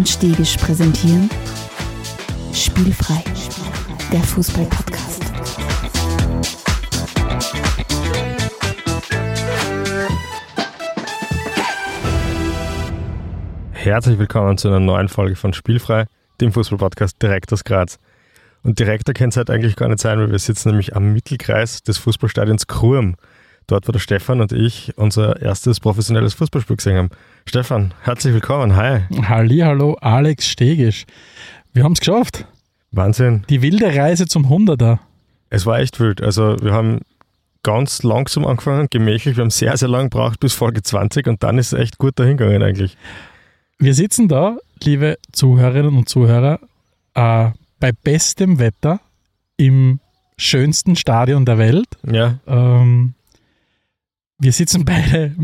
und Stegisch präsentieren Spielfrei, der Fußball-Podcast. Herzlich willkommen zu einer neuen Folge von Spielfrei, dem Fußball-Podcast direkt aus Graz. Und direkter kann es halt eigentlich gar nicht sein, weil wir sitzen nämlich am Mittelkreis des Fußballstadions Krumm. Dort, wo der Stefan und ich unser erstes professionelles Fußballspiel gesehen haben. Stefan, herzlich willkommen. Hi. Halli, hallo, Alex Stegisch. Wir haben es geschafft. Wahnsinn. Die wilde Reise zum Hunderter. Es war echt wild. Also wir haben ganz langsam angefangen, gemächlich. Wir haben sehr, sehr lang gebraucht bis Folge 20 und dann ist es echt gut dahingegangen eigentlich. Wir sitzen da, liebe Zuhörerinnen und Zuhörer, äh, bei bestem Wetter im schönsten Stadion der Welt. Ja. Ähm, wir sitzen beide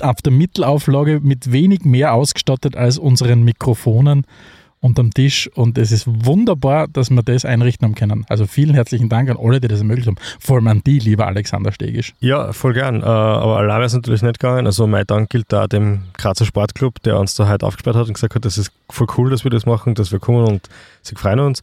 auf der Mittelauflage mit wenig mehr ausgestattet als unseren Mikrofonen unterm Tisch und es ist wunderbar, dass wir das einrichten haben können. Also vielen herzlichen Dank an alle, die das ermöglicht haben. Vor allem an die, lieber Alexander Stegisch. Ja, voll gern. Äh, aber allein wäre es natürlich nicht gegangen. Also mein Dank gilt da dem Grazer Sportclub, der uns da heute aufgesperrt hat und gesagt hat, das ist voll cool, dass wir das machen, dass wir kommen und sie freuen uns.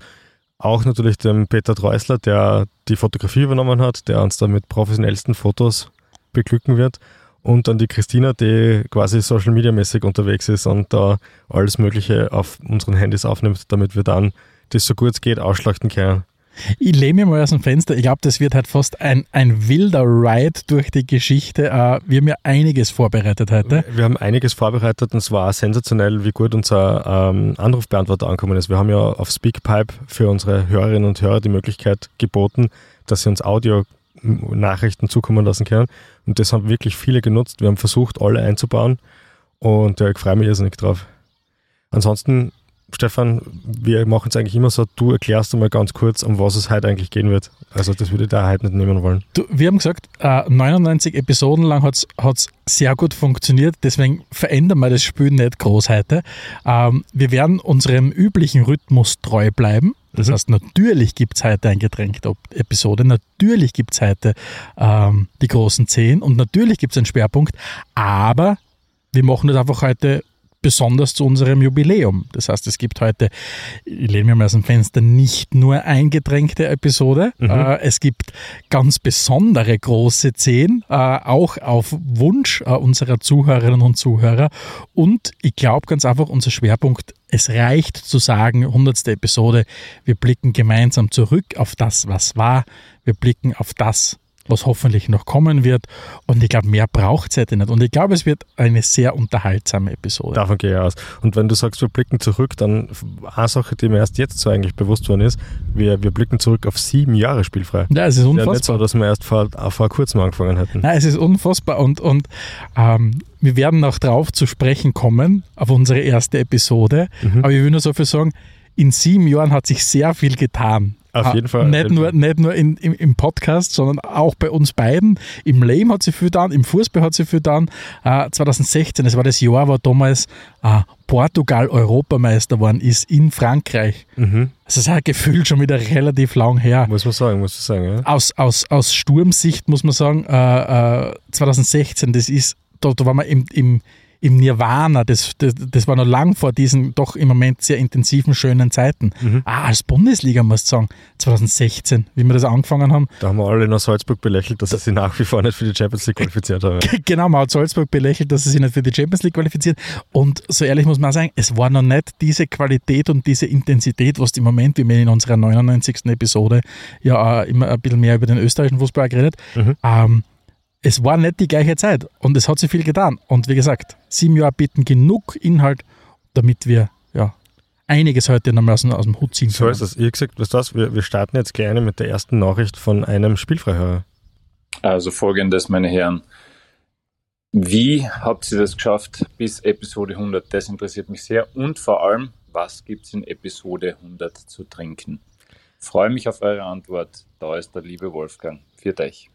Auch natürlich dem Peter Treusler, der die Fotografie übernommen hat, der uns da mit professionellsten Fotos beglücken wird. Und dann die Christina, die quasi Social Media mäßig unterwegs ist und da alles Mögliche auf unseren Handys aufnimmt, damit wir dann das so gut es geht ausschlachten können. Ich lehne mir mal aus dem Fenster. Ich glaube, das wird halt fast ein, ein wilder Ride durch die Geschichte. Äh, wir haben ja einiges vorbereitet heute. Wir haben einiges vorbereitet und es war sensationell, wie gut unser ähm, Anrufbeantworter angekommen ist. Wir haben ja auf Speakpipe für unsere Hörerinnen und Hörer die Möglichkeit geboten, dass sie uns Audio Nachrichten zukommen lassen können. Und das haben wirklich viele genutzt. Wir haben versucht, alle einzubauen. Und ja, ich freue mich irrsinnig drauf. Ansonsten, Stefan, wir machen es eigentlich immer so, du erklärst einmal ganz kurz, um was es heute eigentlich gehen wird. Also das würde ich da heute nicht nehmen wollen. Du, wir haben gesagt, äh, 99 Episoden lang hat es sehr gut funktioniert, deswegen verändern wir das Spiel nicht groß heute. Ähm, wir werden unserem üblichen Rhythmus treu bleiben. Das mhm. heißt, natürlich gibt es heute ein Getränk-Episode, natürlich gibt es heute ähm, die großen Zehn und natürlich gibt es einen Schwerpunkt, aber wir machen das einfach heute besonders zu unserem Jubiläum. Das heißt, es gibt heute, ich lehne mir mal aus dem Fenster, nicht nur eingetränkte Episode. Mhm. Äh, es gibt ganz besondere große Zehn, äh, auch auf Wunsch äh, unserer Zuhörerinnen und Zuhörer. Und ich glaube ganz einfach, unser Schwerpunkt, es reicht zu sagen, 100. Episode, wir blicken gemeinsam zurück auf das, was war. Wir blicken auf das, was hoffentlich noch kommen wird. Und ich glaube, mehr braucht es heute nicht. Und ich glaube, es wird eine sehr unterhaltsame Episode. Davon gehe ich aus. Und wenn du sagst, wir blicken zurück, dann eine Sache, die mir erst jetzt so eigentlich bewusst worden ist, wir, wir blicken zurück auf sieben Jahre spielfrei. Ja, es ist unfassbar. Ja, nicht so, dass wir erst vor, vor kurzem angefangen hätten. Nein, es ist unfassbar. Und, und ähm, wir werden noch drauf zu sprechen kommen, auf unsere erste Episode. Mhm. Aber ich will nur so viel sagen, in sieben Jahren hat sich sehr viel getan. Auf jeden Fall. Nicht nur, nicht nur in, im, im, Podcast, sondern auch bei uns beiden. Im Leben hat sie viel getan, im Fußball hat sie viel getan. Äh, 2016, das war das Jahr, wo damals äh, Portugal Europameister geworden ist in Frankreich. Mhm. Also das ist ja gefühlt schon wieder relativ lang her. Muss man sagen, muss man sagen. Ja. Aus, aus, aus Sturmsicht muss man sagen, äh, 2016, äh, das ist, da, da waren wir im, im im Nirvana, das, das, das, war noch lang vor diesen doch im Moment sehr intensiven, schönen Zeiten. Mhm. Ah, als Bundesliga, muss ich sagen, 2016, wie wir das angefangen haben. Da haben wir alle noch Salzburg belächelt, dass sie sich nach wie vor nicht für die Champions League qualifiziert haben. Genau, man hat Salzburg belächelt, dass sie sich nicht für die Champions League qualifiziert. Und so ehrlich muss man sagen, es war noch nicht diese Qualität und diese Intensität, was im Moment, wie wir in unserer 99. Episode ja immer ein bisschen mehr über den österreichischen Fußball geredet, mhm. ähm, es war nicht die gleiche Zeit und es hat sich viel getan. Und wie gesagt, sieben Jahre bieten genug Inhalt, damit wir ja, einiges heute nochmal aus, aus, dem Hut ziehen können. So ist es. Ihr gesagt, was das? Wir, wir starten jetzt gerne mit der ersten Nachricht von einem Spielfreihörer. Also folgendes, meine Herren. Wie habt ihr das geschafft bis Episode 100? Das interessiert mich sehr. Und vor allem, was gibt es in Episode 100 zu trinken? Freue mich auf eure Antwort. Da ist der liebe Wolfgang. Für euch.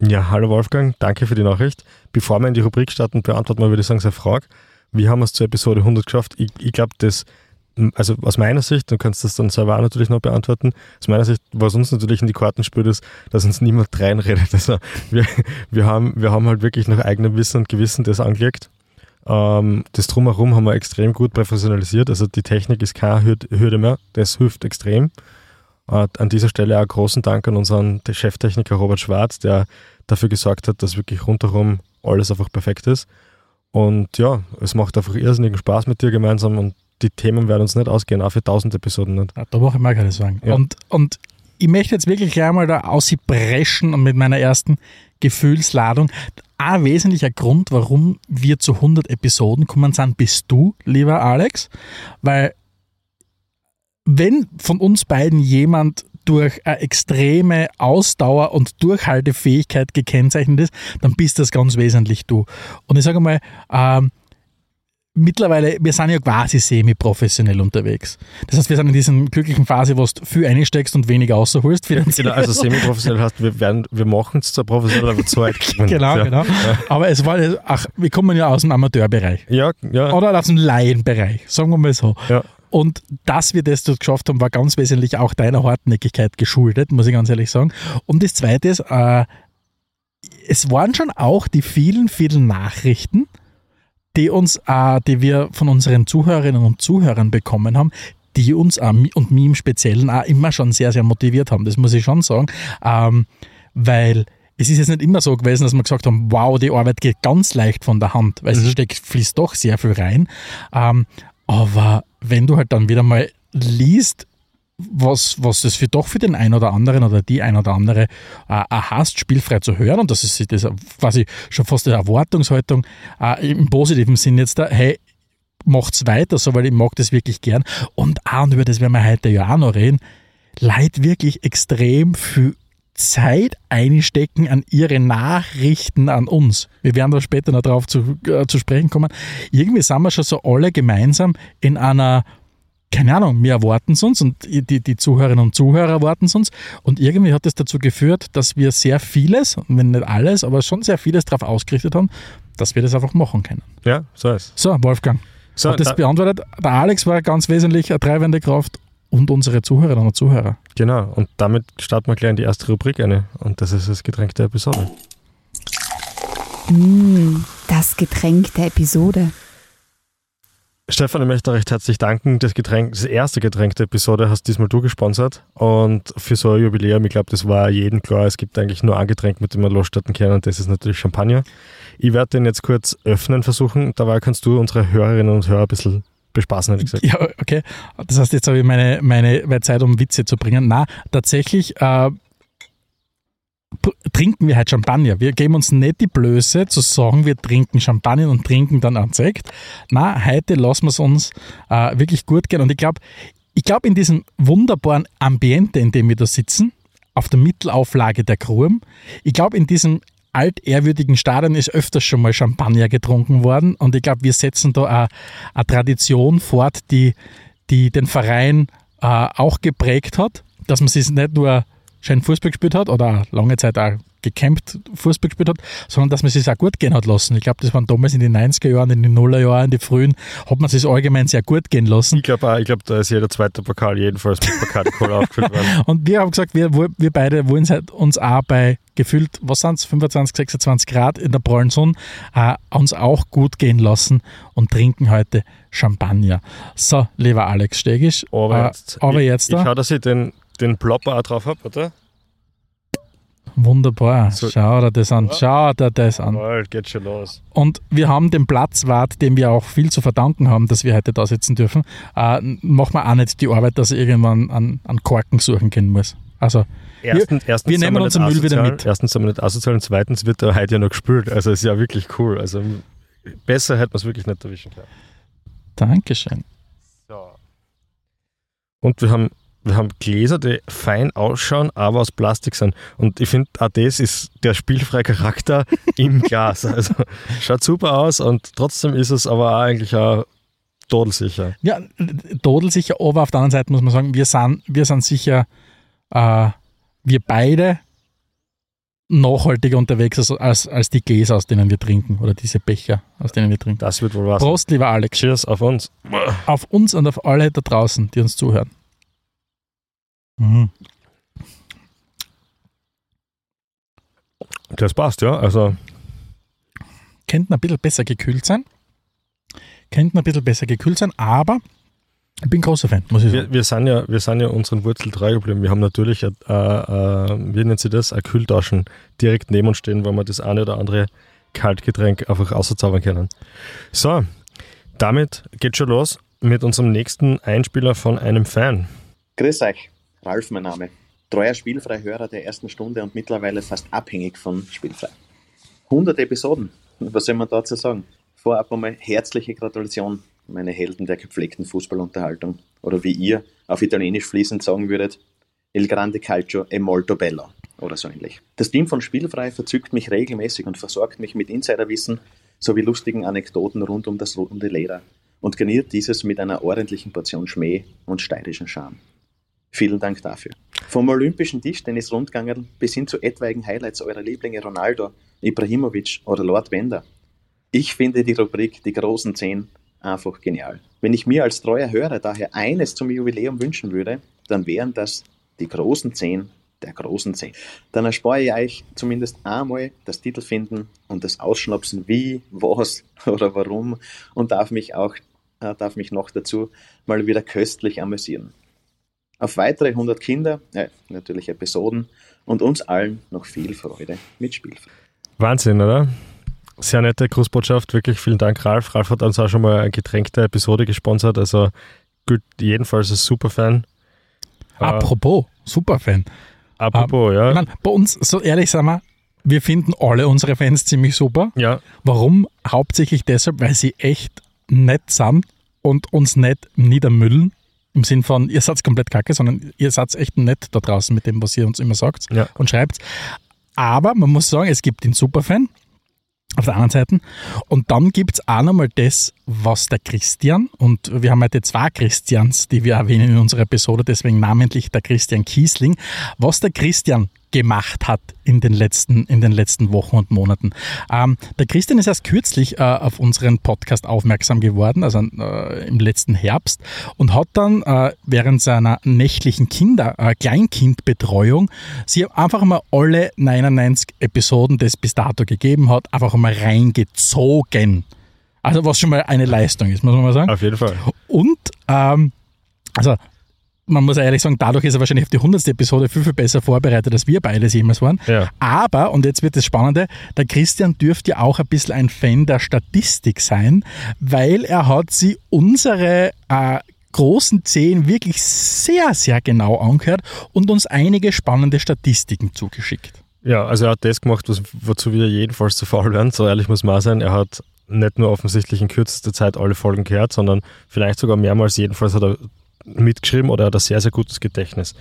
Ja, hallo Wolfgang, danke für die Nachricht. Bevor wir in die Rubrik starten, beantworten wir, würde ich sagen, seine Frage. Wie haben wir es zur Episode 100 geschafft? Ich, ich glaube, das, also aus meiner Sicht, du kannst das dann selber auch natürlich noch beantworten, aus meiner Sicht, was uns natürlich in die Karten spielt, ist, dass uns niemand reinredet. Also wir, wir, haben, wir haben halt wirklich nach eigenem Wissen und Gewissen das angelegt. Ähm, das Drumherum haben wir extrem gut professionalisiert. Also die Technik ist keine Hürde mehr. Das hilft extrem. Äh, an dieser Stelle auch großen Dank an unseren Cheftechniker Robert Schwarz, der dafür gesorgt hat, dass wirklich rundherum alles einfach perfekt ist. Und ja, es macht einfach irrsinnigen Spaß mit dir gemeinsam und die Themen werden uns nicht ausgehen, auch für 1000 Episoden nicht. Ja, da mache ich mal keine Sorgen. Ja. Und, und ich möchte jetzt wirklich gleich mal da ausbrechen und mit meiner ersten Gefühlsladung. Ein wesentlicher Grund, warum wir zu 100 Episoden kommen sind, bist du, lieber Alex, weil wenn von uns beiden jemand durch eine extreme Ausdauer und Durchhaltefähigkeit gekennzeichnet ist, dann bist das ganz wesentlich du. Und ich sage mal, ähm, mittlerweile, wir sind ja quasi semi-professionell unterwegs. Das heißt, wir sind in dieser glücklichen Phase, wo du viel einsteckst und weniger rausholst. Genau, also semi-professionell heißt, wir, werden, wir machen es zwar professionell, aber zu weit. genau, ja. genau. Aber es war, ach, wir kommen ja aus dem Amateurbereich. Ja, ja. Oder aus dem Laienbereich, sagen wir mal so. Ja. Und dass wir das dort geschafft haben, war ganz wesentlich auch deiner Hartnäckigkeit geschuldet, muss ich ganz ehrlich sagen. Und das Zweite ist, äh, es waren schon auch die vielen, vielen Nachrichten, die uns, äh, die wir von unseren Zuhörerinnen und Zuhörern bekommen haben, die uns äh, und mich im Speziellen auch immer schon sehr, sehr motiviert haben. Das muss ich schon sagen, ähm, weil es ist jetzt nicht immer so gewesen, dass wir gesagt haben, wow, die Arbeit geht ganz leicht von der Hand, weil mhm. es steckt, fließt doch sehr viel rein. Ähm, aber wenn du halt dann wieder mal liest, was, was das für doch für den einen oder anderen oder die ein oder andere äh, hast, spielfrei zu hören. Und das ist das quasi schon fast eine Erwartungshaltung äh, im positiven Sinn jetzt da, hey, macht's weiter so, weil ich mag das wirklich gern. Und auch, und über das werden wir heute ja auch noch reden, Leid wirklich extrem viel Zeit einstecken an ihre Nachrichten an uns. Wir werden da später noch darauf zu, äh, zu sprechen kommen. Irgendwie sind wir schon so alle gemeinsam in einer keine Ahnung, wir erwarten es uns und die, die Zuhörerinnen und Zuhörer erwarten es uns. Und irgendwie hat es dazu geführt, dass wir sehr vieles, wenn nicht alles, aber schon sehr vieles darauf ausgerichtet haben, dass wir das einfach machen können. Ja, so ist So, Wolfgang. So, hat das da beantwortet. Der Alex war ganz wesentlich eine treibende Kraft und unsere Zuhörerinnen und Zuhörer. Genau, und damit starten wir gleich in die erste Rubrik eine. Und das ist das Getränk der Episode. Mm, das Getränk der Episode. Stefan, ich möchte recht herzlich danken. Das Getränk, das erste Getränk der Episode hast diesmal du gesponsert. Und für so ein Jubiläum, ich glaube, das war jedem klar, es gibt eigentlich nur ein Getränk, mit dem man losstarten kann, und das ist natürlich Champagner. Ich werde den jetzt kurz öffnen versuchen. Dabei kannst du unsere Hörerinnen und Hörer ein bisschen bespaßen, hätte ich gesagt. Ja, okay. Das heißt, jetzt habe ich meine, meine Zeit, um Witze zu bringen. Na, tatsächlich äh, trinken wir halt Champagner. Wir geben uns nicht die Blöße zu sagen, wir trinken Champagner und trinken dann einen Sekt. Na, heute lassen wir es uns äh, wirklich gut gehen. Und ich glaube, ich glaube, in diesem wunderbaren Ambiente, in dem wir da sitzen, auf der Mittelauflage der Kruhm, ich glaube, in diesem altehrwürdigen Stadion ist öfters schon mal Champagner getrunken worden. Und ich glaube, wir setzen da eine, Tradition fort, die, die den Verein äh, auch geprägt hat, dass man sich nicht nur schön Fußball gespielt hat oder lange Zeit auch gecampt Fußball gespielt hat, sondern dass man es sich auch gut gehen hat lassen. Ich glaube, das waren damals in den 90er Jahren, in den Nuller Jahren, in den frühen, hat man es allgemein sehr gut gehen lassen. Ich glaube auch, ich glaube, da ist jeder zweite Pokal jedenfalls mit Pokal aufgefüllt worden. Und wir haben gesagt, wir, wir beide wollen uns auch bei gefühlt, was sind es, 25, 26 Grad in der prallen Sonne, äh, uns auch gut gehen lassen und trinken heute Champagner. So, lieber Alex Stegisch, aber jetzt, äh, aber jetzt ich, ich, ich schau, dass ich den den Plopper auch drauf habe, oder? Wunderbar. So. Schau dir das an. Schau dir das an. Mal, geht schon los. Und wir haben den Platzwart, dem wir auch viel zu verdanken haben, dass wir heute da sitzen dürfen, äh, machen wir auch nicht die Arbeit, dass er irgendwann an, an Korken suchen können muss. Also, erstens, wir, erstens wir nehmen unseren Müll wieder mit. Erstens sind wir nicht asozial und zweitens wird er heute ja noch gespült. Also, ist ja wirklich cool. Also, besser hätte man es wirklich nicht erwischen können. Dankeschön. So. Und wir haben wir haben Gläser, die fein ausschauen, aber aus Plastik sind. Und ich finde, auch das ist der spielfreie Charakter im Glas. Also schaut super aus und trotzdem ist es aber auch eigentlich auch todelsicher. Ja, todelsicher, aber auf der anderen Seite muss man sagen, wir sind, wir sind sicher, äh, wir beide nachhaltiger unterwegs als, als, als die Gläser, aus denen wir trinken oder diese Becher, aus denen wir trinken. Das wird wohl was. Prost, lieber Alex. Cheers auf uns. Auf uns und auf alle da draußen, die uns zuhören. Mhm. Das passt, ja. Also. Könnte ein bisschen besser gekühlt sein. könnten ein bisschen besser gekühlt sein, aber ich bin großer Fan, muss ich sagen. Wir, wir, sind, ja, wir sind ja unseren Wurzel treu geblieben. Wir haben natürlich, äh, äh, wie nennt sie das, ein Kühltaschen direkt neben uns stehen, wo wir das eine oder andere Kaltgetränk einfach auszaubern können. So, damit geht schon los mit unserem nächsten Einspieler von einem Fan. Grüß euch, Ralf mein Name. Treuer Spielfreihörer der ersten Stunde und mittlerweile fast abhängig von Spielfrei. 100 Episoden, was soll man dazu sagen? Vorab einmal herzliche Gratulation meine Helden der gepflegten Fußballunterhaltung. Oder wie ihr auf Italienisch fließend sagen würdet, Il grande calcio è molto bello oder so ähnlich. Das Team von Spielfrei verzückt mich regelmäßig und versorgt mich mit Insiderwissen sowie lustigen Anekdoten rund um das runde Leder und garniert dieses mit einer ordentlichen Portion Schmäh und steirischen Charme. Vielen Dank dafür. Vom olympischen Tischtennis-Rundgangen bis hin zu etwaigen Highlights eurer Lieblinge Ronaldo, Ibrahimovic oder Lord Wender. Ich finde die Rubrik Die großen Zehn einfach genial. Wenn ich mir als treuer Hörer daher eines zum Jubiläum wünschen würde, dann wären das die großen Zehn der großen Zehn. Dann erspare ich euch zumindest einmal das Titelfinden und das Ausschnapsen wie, was oder warum und darf mich auch äh, darf mich noch dazu mal wieder köstlich amüsieren. Auf weitere 100 Kinder, äh, natürlich Episoden und uns allen noch viel Freude mit Spielfrei. Wahnsinn, oder? Sehr nette Grußbotschaft, wirklich vielen Dank, Ralf. Ralf hat uns auch schon mal eine getränkte Episode gesponsert, also gilt jedenfalls als Superfan. Apropos, Superfan. Apropos, ähm, ja. Ich mein, bei uns, so ehrlich sagen wir, wir finden alle unsere Fans ziemlich super. Ja, Warum? Hauptsächlich deshalb, weil sie echt nett sind und uns nicht niedermüllen. Im Sinn von, ihr seid komplett kacke, sondern ihr seid echt nett da draußen mit dem, was ihr uns immer sagt Ja. und schreibt. Aber man muss sagen, es gibt den Superfan auf der anderen Seite. Und dann gibt es auch nochmal das, was der Christian, und wir haben heute zwei Christians, die wir erwähnen in unserer Episode, deswegen namentlich der Christian Kiesling, was der Christian gemacht hat in den letzten, in den letzten Wochen und Monaten. Ähm, der Christian ist erst kürzlich äh, auf unseren Podcast aufmerksam geworden, also äh, im letzten Herbst, und hat dann äh, während seiner nächtlichen Kinder, äh, Kleinkindbetreuung sie einfach mal alle 99 Episoden, die es bis dato gegeben hat, einfach mal reingezogen. Also was schon mal eine Leistung ist, muss man mal sagen. auf jeden Fall. Und, ähm, also man muss ehrlich sagen, dadurch ist er wahrscheinlich auf die 100. Episode viel, viel besser vorbereitet, als wir beide jemals waren. Ja. Aber, und jetzt wird das Spannende, der Christian dürfte ja auch ein bisschen ein Fan der Statistik sein, weil er hat sie unsere äh, großen Zehn wirklich sehr, sehr genau angehört und uns einige spannende Statistiken zugeschickt. Ja, also er hat das gemacht, was, wozu wir jedenfalls zu faul werden. So ehrlich muss man sein. Er hat nicht nur offensichtlich in kürzester Zeit alle Folgen gehört, sondern vielleicht sogar mehrmals. Jedenfalls hat er mitgeschrieben oder er hat ein sehr, sehr gutes Gedächtnis.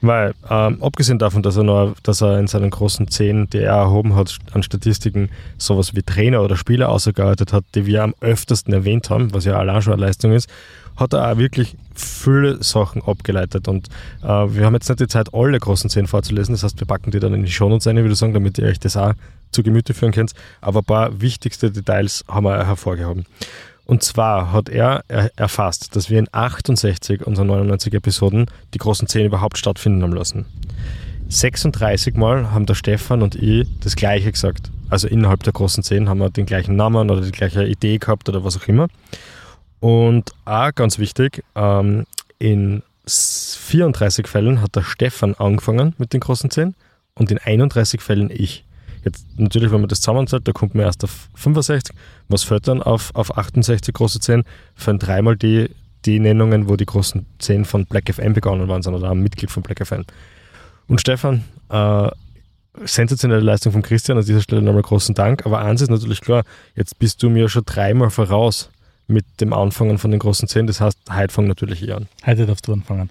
Weil, ähm, abgesehen davon, dass er, noch, dass er in seinen großen Zehn, die er erhoben hat, an Statistiken sowas wie Trainer oder Spieler ausgearbeitet hat, die wir am öftesten erwähnt haben, was ja allein schon eine Leistung ist, hat er auch wirklich viele Sachen abgeleitet. Und äh, wir haben jetzt nicht die Zeit, alle großen Zehn vorzulesen. Das heißt, wir packen die dann in die Shownotes rein, würde ich sagen, damit ihr euch das auch zu Gemüte führen könnt. Aber ein paar wichtigste Details haben wir hervorgehoben. Und zwar hat er er- erfasst, dass wir in 68 unserer 99 Episoden die großen Zehn überhaupt stattfinden haben lassen. 36 Mal haben der Stefan und ich das Gleiche gesagt. Also innerhalb der großen Zehn haben wir den gleichen Namen oder die gleiche Idee gehabt oder was auch immer. Und auch ganz wichtig, ähm, in s- 34 Fällen hat der Stefan angefangen mit den großen Zehn und in 31 Fällen ich. Jetzt natürlich, wenn man das zusammenzählt, da kommt man erst auf 65. Was fällt dann auf, auf 68 große 10? Fällen dreimal die, die Nennungen, wo die großen 10 von Black FM begonnen waren, sondern ein Mitglied von Black FM. Und Stefan, äh, sensationelle Leistung von Christian, an dieser Stelle nochmal großen Dank. Aber eins ist natürlich klar, jetzt bist du mir schon dreimal voraus mit dem Anfangen von den großen 10. Das heißt, heute fangen natürlich ich an. Heute darfst du anfangen.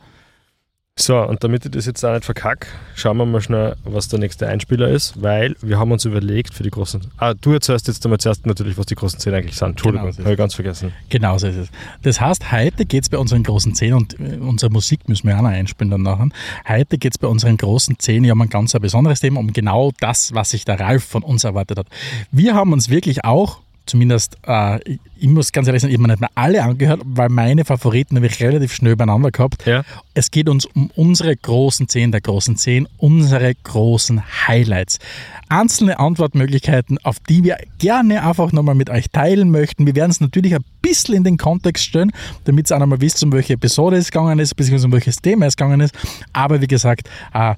So, und damit ich das jetzt auch nicht verkack, schauen wir mal schnell, was der nächste Einspieler ist, weil wir haben uns überlegt für die großen. Ah, du erzählst jetzt einmal zuerst natürlich, was die großen 10 eigentlich sind. Entschuldigung, Genau, so habe ich ganz vergessen. Genau so ist es. Das heißt, heute geht es bei unseren großen Zehn und äh, unsere Musik müssen wir auch noch einspielen dann nachher. Heute geht es bei unseren großen Zehn ja um ein ganz besonderes Thema, um genau das, was sich der Ralf von uns erwartet hat. Wir haben uns wirklich auch zumindest, äh, ich, ich muss ganz ehrlich sagen, ich habe mir nicht mehr alle angehört, weil meine Favoriten habe ich relativ schnell übereinander gehabt. Ja. Es geht uns um unsere großen zehn der großen zehn, unsere großen Highlights. Einzelne Antwortmöglichkeiten, auf die wir gerne einfach nochmal mit euch teilen möchten. Wir werden es natürlich ein bisschen in den Kontext stellen, damit ihr auch nochmal wisst, um welche Episode es gegangen ist, beziehungsweise um welches Thema es gegangen ist. Aber wie gesagt, äh,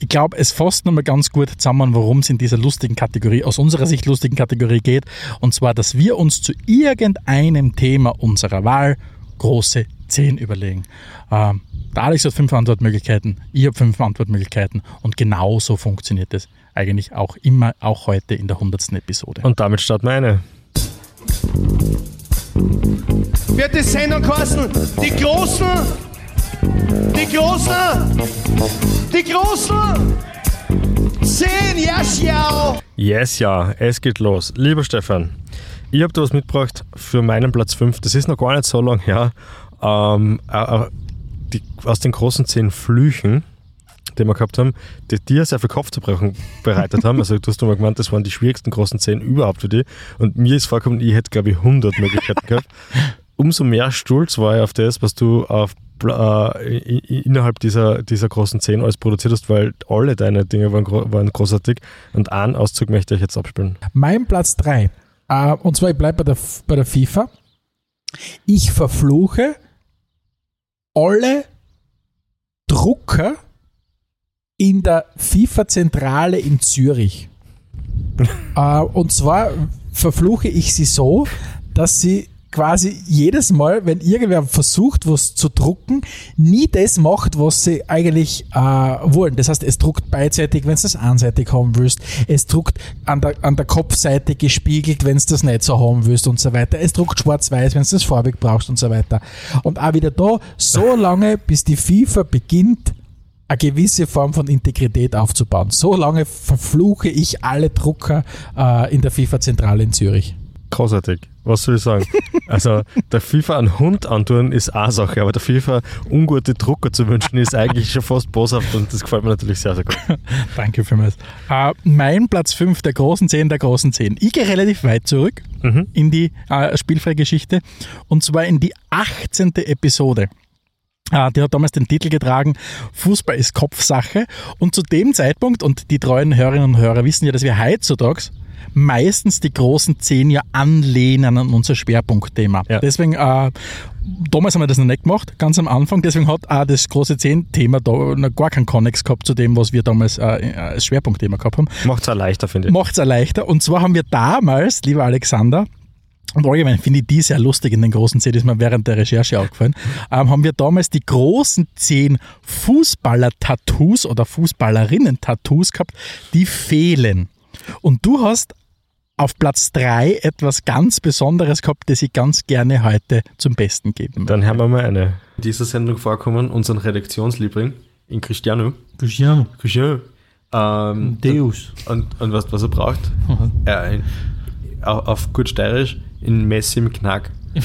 ich glaube, es fasst nochmal ganz gut zusammen, worum es in dieser lustigen Kategorie, aus unserer Sicht lustigen Kategorie geht. Und zwar, dass wir uns zu irgendeinem Thema unserer Wahl große 10 überlegen. Ähm, der Alex hat fünf Antwortmöglichkeiten, ich habe fünf Antwortmöglichkeiten und genau so funktioniert es eigentlich auch immer, auch heute in der 100. Episode. Und damit starten wir eine. wird die Sendung kosten. Die Großen, die Großen, die Großen. Zehn, ja, schau. Yes, ja, es geht los. Lieber Stefan, ich habe da was mitgebracht für meinen Platz 5. Das ist noch gar nicht so lange her. Ähm, äh, äh, die, aus den großen zehn Flüchen, die wir gehabt haben, die dir sehr viel Kopfzerbrechen bereitet haben. Also du hast mal gemeint, das waren die schwierigsten großen zehn überhaupt für dich. Und mir ist vorgekommen, ich hätte, glaube ich, 100 Möglichkeiten gehabt. Umso mehr stolz war ich auf das, was du auf äh, innerhalb dieser, dieser großen zehn alles produziert hast, weil alle deine Dinge waren, waren großartig. Und einen Auszug möchte ich jetzt abspielen. Mein Platz 3. Äh, und zwar, ich bleibe bei der, bei der FIFA. Ich verfluche alle Drucker in der FIFA-Zentrale in Zürich. äh, und zwar verfluche ich sie so, dass sie quasi jedes Mal, wenn irgendwer versucht, was zu drucken, nie das macht, was sie eigentlich äh, wollen. Das heißt, es druckt beidseitig, wenn du das einseitig haben willst. Es druckt an der, an der Kopfseite gespiegelt, wenn du das nicht so haben willst und so weiter. Es druckt schwarz-weiß, wenn du das farbig brauchst und so weiter. Und auch wieder da, so lange, bis die FIFA beginnt, eine gewisse Form von Integrität aufzubauen. So lange verfluche ich alle Drucker äh, in der FIFA-Zentrale in Zürich. Großartig. Was soll ich sagen? Also, der FIFA einen Hund antun ist eine Sache, aber der FIFA ungute Drucker zu wünschen ist eigentlich schon fast boshaft und das gefällt mir natürlich sehr, sehr gut. Danke vielmals. Äh, mein Platz 5 der großen 10 der großen 10. Ich gehe relativ weit zurück in die äh, Spielfreigeschichte und zwar in die 18. Episode. Äh, die hat damals den Titel getragen, Fußball ist Kopfsache. Und zu dem Zeitpunkt, und die treuen Hörerinnen und Hörer wissen ja, dass wir heutzutage meistens die großen zehn ja anlehnen an unser Schwerpunktthema. Ja. Deswegen, äh, damals haben wir das noch nicht gemacht, ganz am Anfang. Deswegen hat auch das große Zehn-Thema da noch gar keinen Konnex gehabt zu dem, was wir damals äh, als Schwerpunktthema gehabt haben. Macht es auch leichter, finde ich. Macht es auch leichter. Und zwar haben wir damals, lieber Alexander, und allgemein finde ich die sehr lustig in den großen zehn, ist mir während der Recherche aufgefallen, ähm, haben wir damals die großen zehn Fußballer-Tattoos oder Fußballerinnen-Tattoos gehabt, die fehlen. Und du hast auf Platz drei etwas ganz Besonderes gehabt, das ich ganz gerne heute zum Besten geben Dann hören wir mal eine. In dieser Sendung vorkommen, unseren Redaktionsliebling, in Cristiano. Cristiano. Cristiano. Ähm, Deus. Und, und was, was er braucht? äh, in, auf, auf gut steirisch, in Messi im Knack.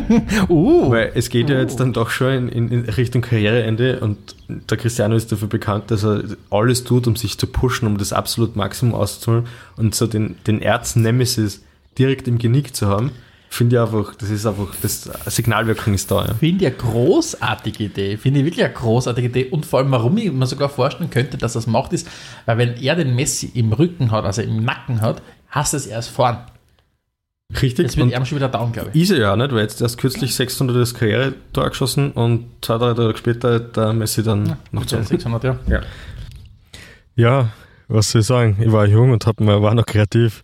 Uh. Weil es geht ja jetzt dann doch schon in, in, Richtung Karriereende und der Cristiano ist dafür bekannt, dass er alles tut, um sich zu pushen, um das absolut Maximum auszuholen und so den, den Erz-Nemesis direkt im Genick zu haben, finde ich einfach, das ist einfach, das Signalwirkung ist da. Ja. Finde ich eine großartige Idee. Finde ich wirklich eine großartige Idee. Und vor allem, warum ich mir sogar vorstellen könnte, dass er es macht, ist, weil wenn er den Messi im Rücken hat, also im Nacken hat, hast es erst vorn. Richtig. Jetzt wird er schon wieder down, glaube ich. ist er ja nicht, weil jetzt erst kürzlich 600 Karriere-Tor geschossen und zwei, drei Tage später hat der Messi dann noch Mit zu. seinen 600, ja. Ja. ja, was soll ich sagen? Ich war jung und hab, war noch kreativ.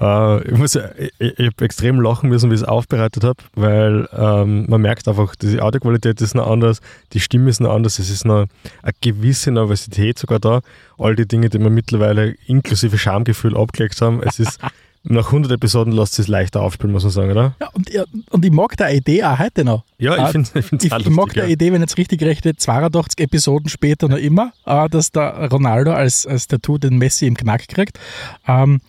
Äh, ich muss, ja- ich, ich habe extrem lachen müssen, wie ich es aufbereitet habe, weil ähm, man merkt einfach, die Audioqualität ist noch anders, die Stimme ist noch anders, es ist noch eine gewisse Nervosität sogar da. All die Dinge, die wir mittlerweile inklusive Schamgefühl abgelegt haben, es ist nach 100 Episoden lässt es leichter aufspielen, muss man sagen, oder? Ja, und, ja, und ich mag die Idee auch heute noch. Ja, ich Ah, finde es Ich, ich mag die Idee, wenn jetzt richtig rechne, 82 Episoden später noch immer, äh, dass der Ronaldo als, als Tattoo den Messi im Knack kriegt. Ähm,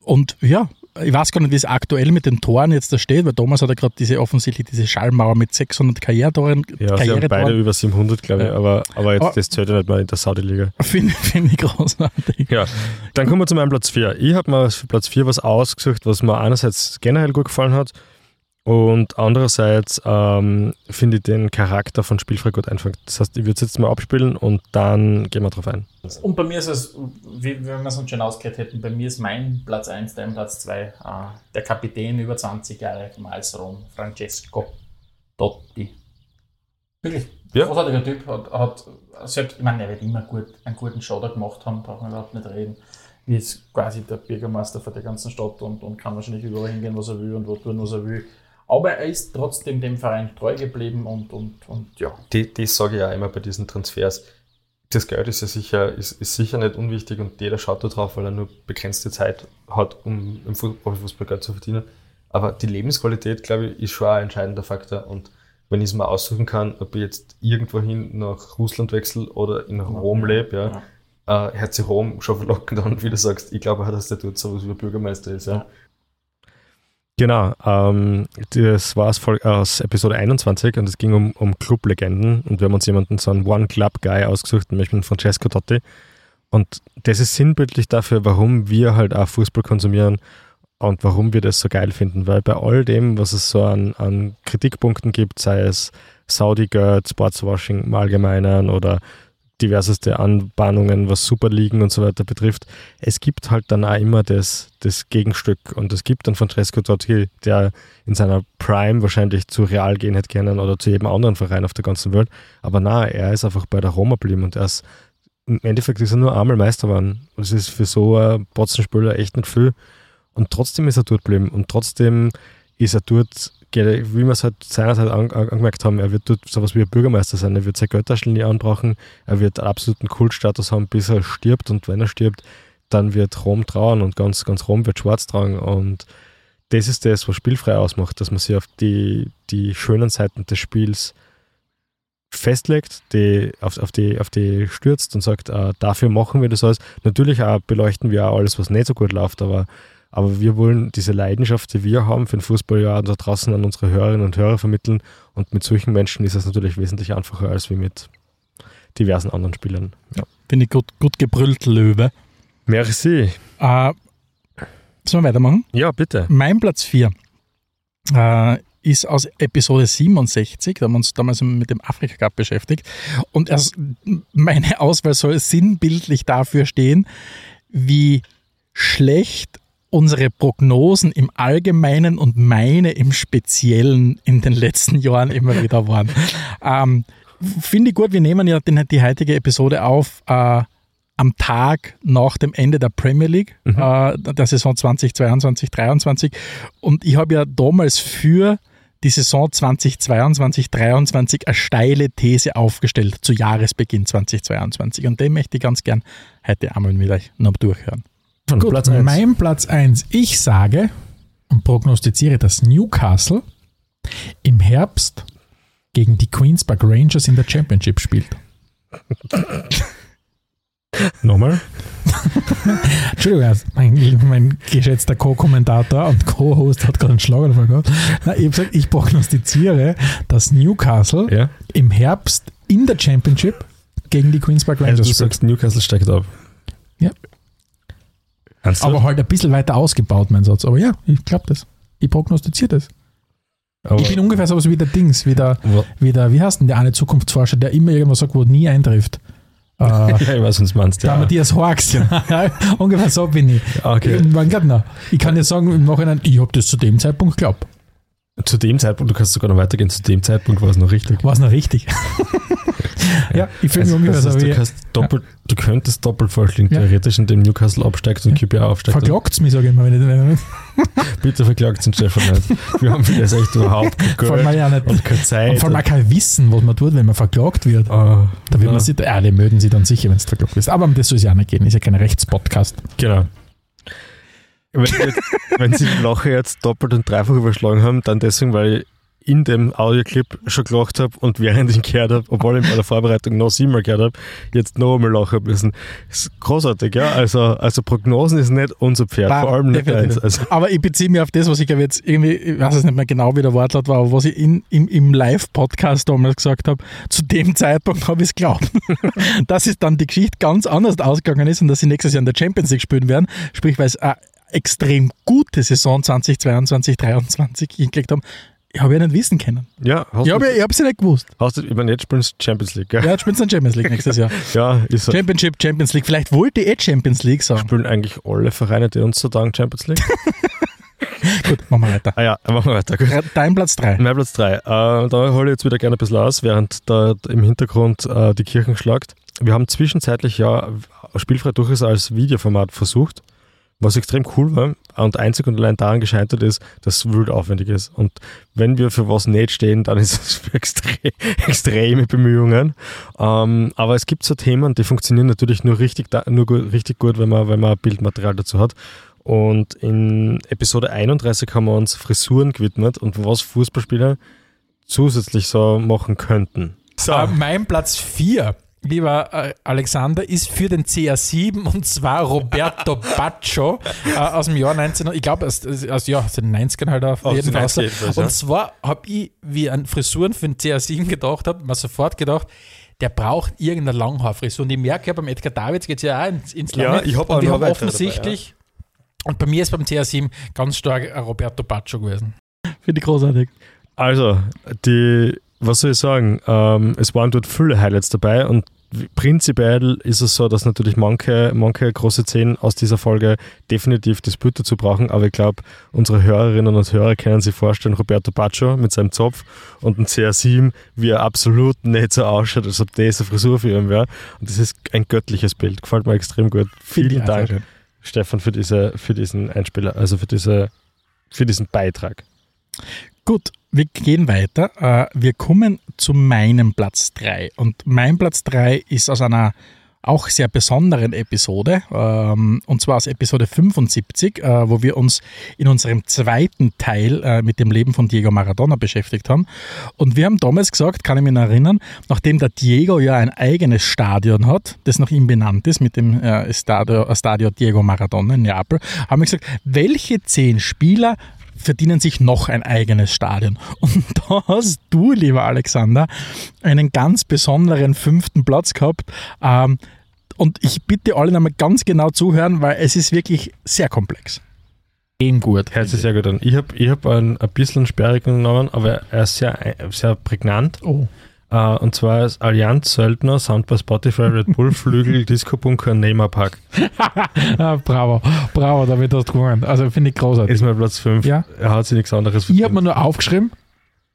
und ja, ich weiß gar nicht, wie es aktuell mit den Toren jetzt da steht, weil Thomas hat ja gerade diese offensichtlich diese Schallmauer mit 600 Karrieretoren. Ja, sie haben beide über 700, glaube ich, Ja. aber, aber jetzt, Aber- das zählt ja nicht mal in der Saudi-Liga. Finde find ich großartig. Ja, dann kommen wir zu meinem Platz 4. Ich habe mir für Platz 4 was ausgesucht, was mir einerseits generell gut gefallen hat und andererseits ähm, finde ich den Charakter von Spielfrei gut einfangen. Das heißt, ich würde es jetzt mal abspielen und dann gehen wir drauf ein. Und bei mir ist es, wie, wie wir es uns schon ausgehört hätten, bei mir ist mein Platz 1, dein Platz 2, äh, der Kapitän über 20 Jahre vom AS Rom, Francesco Totti. Wirklich, Ja. großartiger Typ, hat, hat selbst, ich meine, er wird immer gut, einen guten Show da gemacht haben, brauchen wir überhaupt nicht reden. Wie ist quasi der Bürgermeister von der ganzen Stadt und, und kann wahrscheinlich überall hingehen, was er will und wo tun, was er will. Aber er ist trotzdem dem Verein treu geblieben und, und, und ja. Die, das sage ich ja immer bei diesen Transfers. Das Geld ist ja sicher, ist, ist sicher nicht unwichtig und jeder schaut da drauf, weil er nur begrenzte Zeit hat, um im Fu- Profifußball Geld zu verdienen. Aber die Lebensqualität, glaube ich, ist schon ein entscheidender Faktor. Und wenn ich es mal aussuchen kann, ob ich jetzt irgendwohin nach Russland wechsle oder in Rom lebe, ja, äh, hört sich Rom schon verlockend an, wie du sagst. Ich glaube auch, dass der dort sowas wie Bürgermeister ist. Ja. Genau, ähm, das war aus, Episode 21 und es ging um, um Clublegenden und wir haben uns jemanden, so einen One-Club-Guy ausgesucht, nämlich den Francesco Totti. Und das ist sinnbildlich dafür, warum wir halt auch Fußball konsumieren und warum wir das so geil finden, weil bei all dem, was es so an, an Kritikpunkten gibt, sei es Saudi-Geld, Sportswashing im Allgemeinen oder diverseste Anbahnungen, was Superligen und so weiter betrifft, es gibt halt dann auch immer das, das Gegenstück und es gibt dann Francesco Totti, der in seiner Prime wahrscheinlich zu Real gehen hätte können oder zu jedem anderen Verein auf der ganzen Welt, aber na, er ist einfach bei der Roma geblieben und er ist im Endeffekt ist er nur einmal Meister geworden. Das ist für so ein Potzenspieler echt nicht viel. Und trotzdem ist er dort geblieben. Und trotzdem ist er dort, wie wir es halt seinerzeit an, an, angemerkt haben, er wird dort sowas wie ein Bürgermeister sein. Er wird seine Geldtaschen nie anbrauchen. Er wird absoluten Kultstatus haben, bis er stirbt. Und wenn er stirbt, dann wird Rom trauern und ganz, ganz Rom wird schwarz tragen. Und das ist das, was spielfrei ausmacht, dass man sich auf die, die schönen Seiten des Spiels festlegt, die auf, auf, die, auf die stürzt und sagt, äh, dafür machen wir das alles. Natürlich auch beleuchten wir auch alles, was nicht so gut läuft, aber, aber wir wollen diese Leidenschaft, die wir haben für den Fußball, ja da draußen an unsere Hörerinnen und Hörer vermitteln. Und mit solchen Menschen ist es natürlich wesentlich einfacher als wie mit diversen anderen Spielern. Ja. Finde ich gut, gut gebrüllt, Löwe. Merci. Äh, sollen wir weitermachen? Ja, bitte. Mein Platz 4 äh, ist aus Episode 67, da haben wir uns damals mit dem Afrika Cup beschäftigt. Und erst meine Auswahl soll sinnbildlich dafür stehen, wie schlecht unsere Prognosen im Allgemeinen und meine im Speziellen in den letzten Jahren immer wieder waren. ähm, Finde ich gut, wir nehmen ja den, die heutige Episode auf äh, am Tag nach dem Ende der Premier League, Mhm. äh, der Saison 2022, 2023. Und ich habe ja damals für die Saison 2022, 2023 eine steile These aufgestellt zu Jahresbeginn 2022. Und den möchte ich ganz gern heute einmal mit euch noch durchhören. Von Gut, Platz eins. mein Platz 1. Ich sage und prognostiziere, dass Newcastle im Herbst gegen die Queens Park Rangers in der Championship spielt. Nochmal? Entschuldigung, also mein, mein geschätzter Co-Kommentator und Co-Host hat gerade einen Schlaganfall gehabt. Nein, ich habe gesagt, ich prognostiziere, dass Newcastle Ja. im Herbst in der Championship gegen die Queens Park Also Rangers du spielt. sagst, Newcastle steigt ab. Ja. Ernsthaft? Aber halt ein bisschen weiter ausgebaut, mein Satz. Aber ja, ich glaube das. Ich prognostiziere das. Aber- ich bin ungefähr sowas wie der Dings, wie der, wie der, wie heißt denn der eine Zukunftsforscher, der immer irgendwas sagt, wo nie eintrifft. Äh, ja, ich weiß, was du meinst. Ja. Matthias Horks. ungefähr so bin ich. Okay. Mein Gott, na, ich kann dir sagen, im Nachhinein, ich habe das zu dem Zeitpunkt geglaubt. Zu dem Zeitpunkt, du kannst sogar noch weitergehen, zu dem Zeitpunkt war es noch richtig. War es noch richtig? ja, ich fühle mich Also, ungefähr das so heißt, wie. du, kannst doppelt, du könntest doppelt vorschlagen, Ja. theoretisch, indem Newcastle absteigt und QPR aufsteigt. Verklagt mich, sage ich mal. Wenn ich, Bitte verklagt den Stefan nicht. Wir haben für das echt überhaupt kein vor Geld ja nicht. und keine Zeit. Und vor allem auch kein Wissen, was man tut, wenn man verklagt wird. Ah, Da ja, man sich, ja, die mögen sie dann sicher, wenn es verklagt ist. Aber um das soll es ja auch nicht gehen, ist ja kein Rechtspodcast. Genau. Wenn, jetzt, wenn sie die Loche jetzt doppelt und dreifach überschlagen haben, dann deswegen, weil in dem Audioclip schon gelacht habe und während ich ihn gehört habe, obwohl ich bei der Vorbereitung noch siebenmal gehört habe, jetzt noch einmal lachen müssen. Das ist großartig, ja. Also, also Prognosen ist nicht unser Pferd, Nein, vor allem nicht eins. Also, Aber ich beziehe mich auf das, was ich glaube jetzt irgendwie, ich weiß es nicht mehr genau, wie der Wortlaut war, aber was ich in, im, im Live-Podcast damals gesagt habe, zu dem Zeitpunkt habe ich es geglaubt. dass es dann die Geschichte ganz anders ausgegangen ist und dass sie nächstes Jahr in der Champions League spielen werden, sprich, weil es eine extrem gute Saison 2022, 2023 hingelegt haben, ich habe ja nicht wissen können. ja, hast Ich habe du, ja, ich es ja nicht gewusst. hast du, ich meine, jetzt spielen sie Champions League, gell? Ja, jetzt spielen sie dann Champions League nächstes Jahr. Ja, ist so. Championship, Champions League. Vielleicht wollte ich eh Champions League sagen. Spielen eigentlich alle Vereine, die uns so sagen, Champions League? Gut, machen wir weiter. ah ja, machen wir weiter. Gut. Dein Platz 3. Mein Platz 3. Äh, da hole ich jetzt wieder gerne ein bisschen aus, während da im Hintergrund äh, die Kirchen schlagt. Wir haben zwischenzeitlich ja Spielfrei durchaus als Videoformat versucht, was extrem cool war und einzig und allein daran gescheitert ist, dass es wild aufwendig ist. Und wenn wir für was nicht stehen, dann ist es für extre extreme Bemühungen. Ähm, aber es gibt so Themen, die funktionieren natürlich nur richtig, nur richtig gut, wenn man, wenn man Bildmaterial dazu hat. Und in Episode 31 haben wir uns Frisuren gewidmet und was Fußballspieler zusätzlich so machen könnten. So. Äh, mein Platz 4, lieber äh, Alexander, ist für den CR7 und zwar Roberto Baccio äh, aus dem Jahr 19, ich glaube aus, aus, ja, aus den 90ern halt auf Aus jeden den Fall. 90er jedenfalls, ja. Und zwar habe ich, wie an Frisuren für den CR7 gedacht habe, mir sofort gedacht, der braucht irgendeine Langhaarfrisur. Und ich merke ja, beim Edgar Davids geht es ja auch ins, ins Ja, Lange. ich hab auch Und wir noch haben weitere offensichtlich, und bei mir ist beim CR7 ganz stark ein Roberto Baccio gewesen. Finde ich großartig. Also, die, was soll ich sagen? Ähm, es waren dort viele Highlights dabei und prinzipiell ist es so, dass natürlich manche, manche große Szenen aus dieser Folge definitiv das Bild dazu brauchen, aber ich glaube, unsere Hörerinnen und Hörer können sich vorstellen, Roberto Baccio mit seinem Zopf und ein CR7, wie er absolut nicht so ausschaut, als ob das eine Frisur für ihn wäre. Und das ist ein göttliches Bild. Gefällt mir extrem gut. Vielen Dank. Stefan, für, diese, für diesen Einspieler, also für, diese, für diesen Beitrag. Gut, wir gehen weiter. Äh, Wir kommen zu meinem Platz 3. Und mein Platz 3 ist aus einer auch sehr besonderen Episode, ähm, und zwar aus Episode 75, äh, wo wir uns in unserem zweiten Teil äh, mit dem Leben von Diego Maradona beschäftigt haben. Und wir haben damals gesagt, kann ich mich erinnern, nachdem der Diego ja ein eigenes Stadion hat, das nach ihm benannt ist, mit dem Stadio, Stadio Diego Maradona in Neapel, haben wir gesagt, welche zehn Spieler verdienen sich noch ein eigenes Stadion. Und da hast du, lieber Alexander, einen ganz besonderen fünften Platz gehabt. Ähm, und ich bitte alle nochmal ganz genau zuhören, weil es ist wirklich sehr komplex. Eben gut. Hört sich sehr gut an. Ich habe ich hab einen ein bisschen sperrigen genommen, aber er ist sehr, sehr prägnant. Oh. Äh, und zwar ist Allianz Söldner, Sound bei Spotify, Red Bull, Flügel, Disco Bunker, Neymar Park. Ah, bravo, bravo, damit hast du gewonnen. Also finde ich großartig. Ist mein Platz 5. Ja. Er hat sich nichts anderes Ich habe mir nur aufgeschrieben,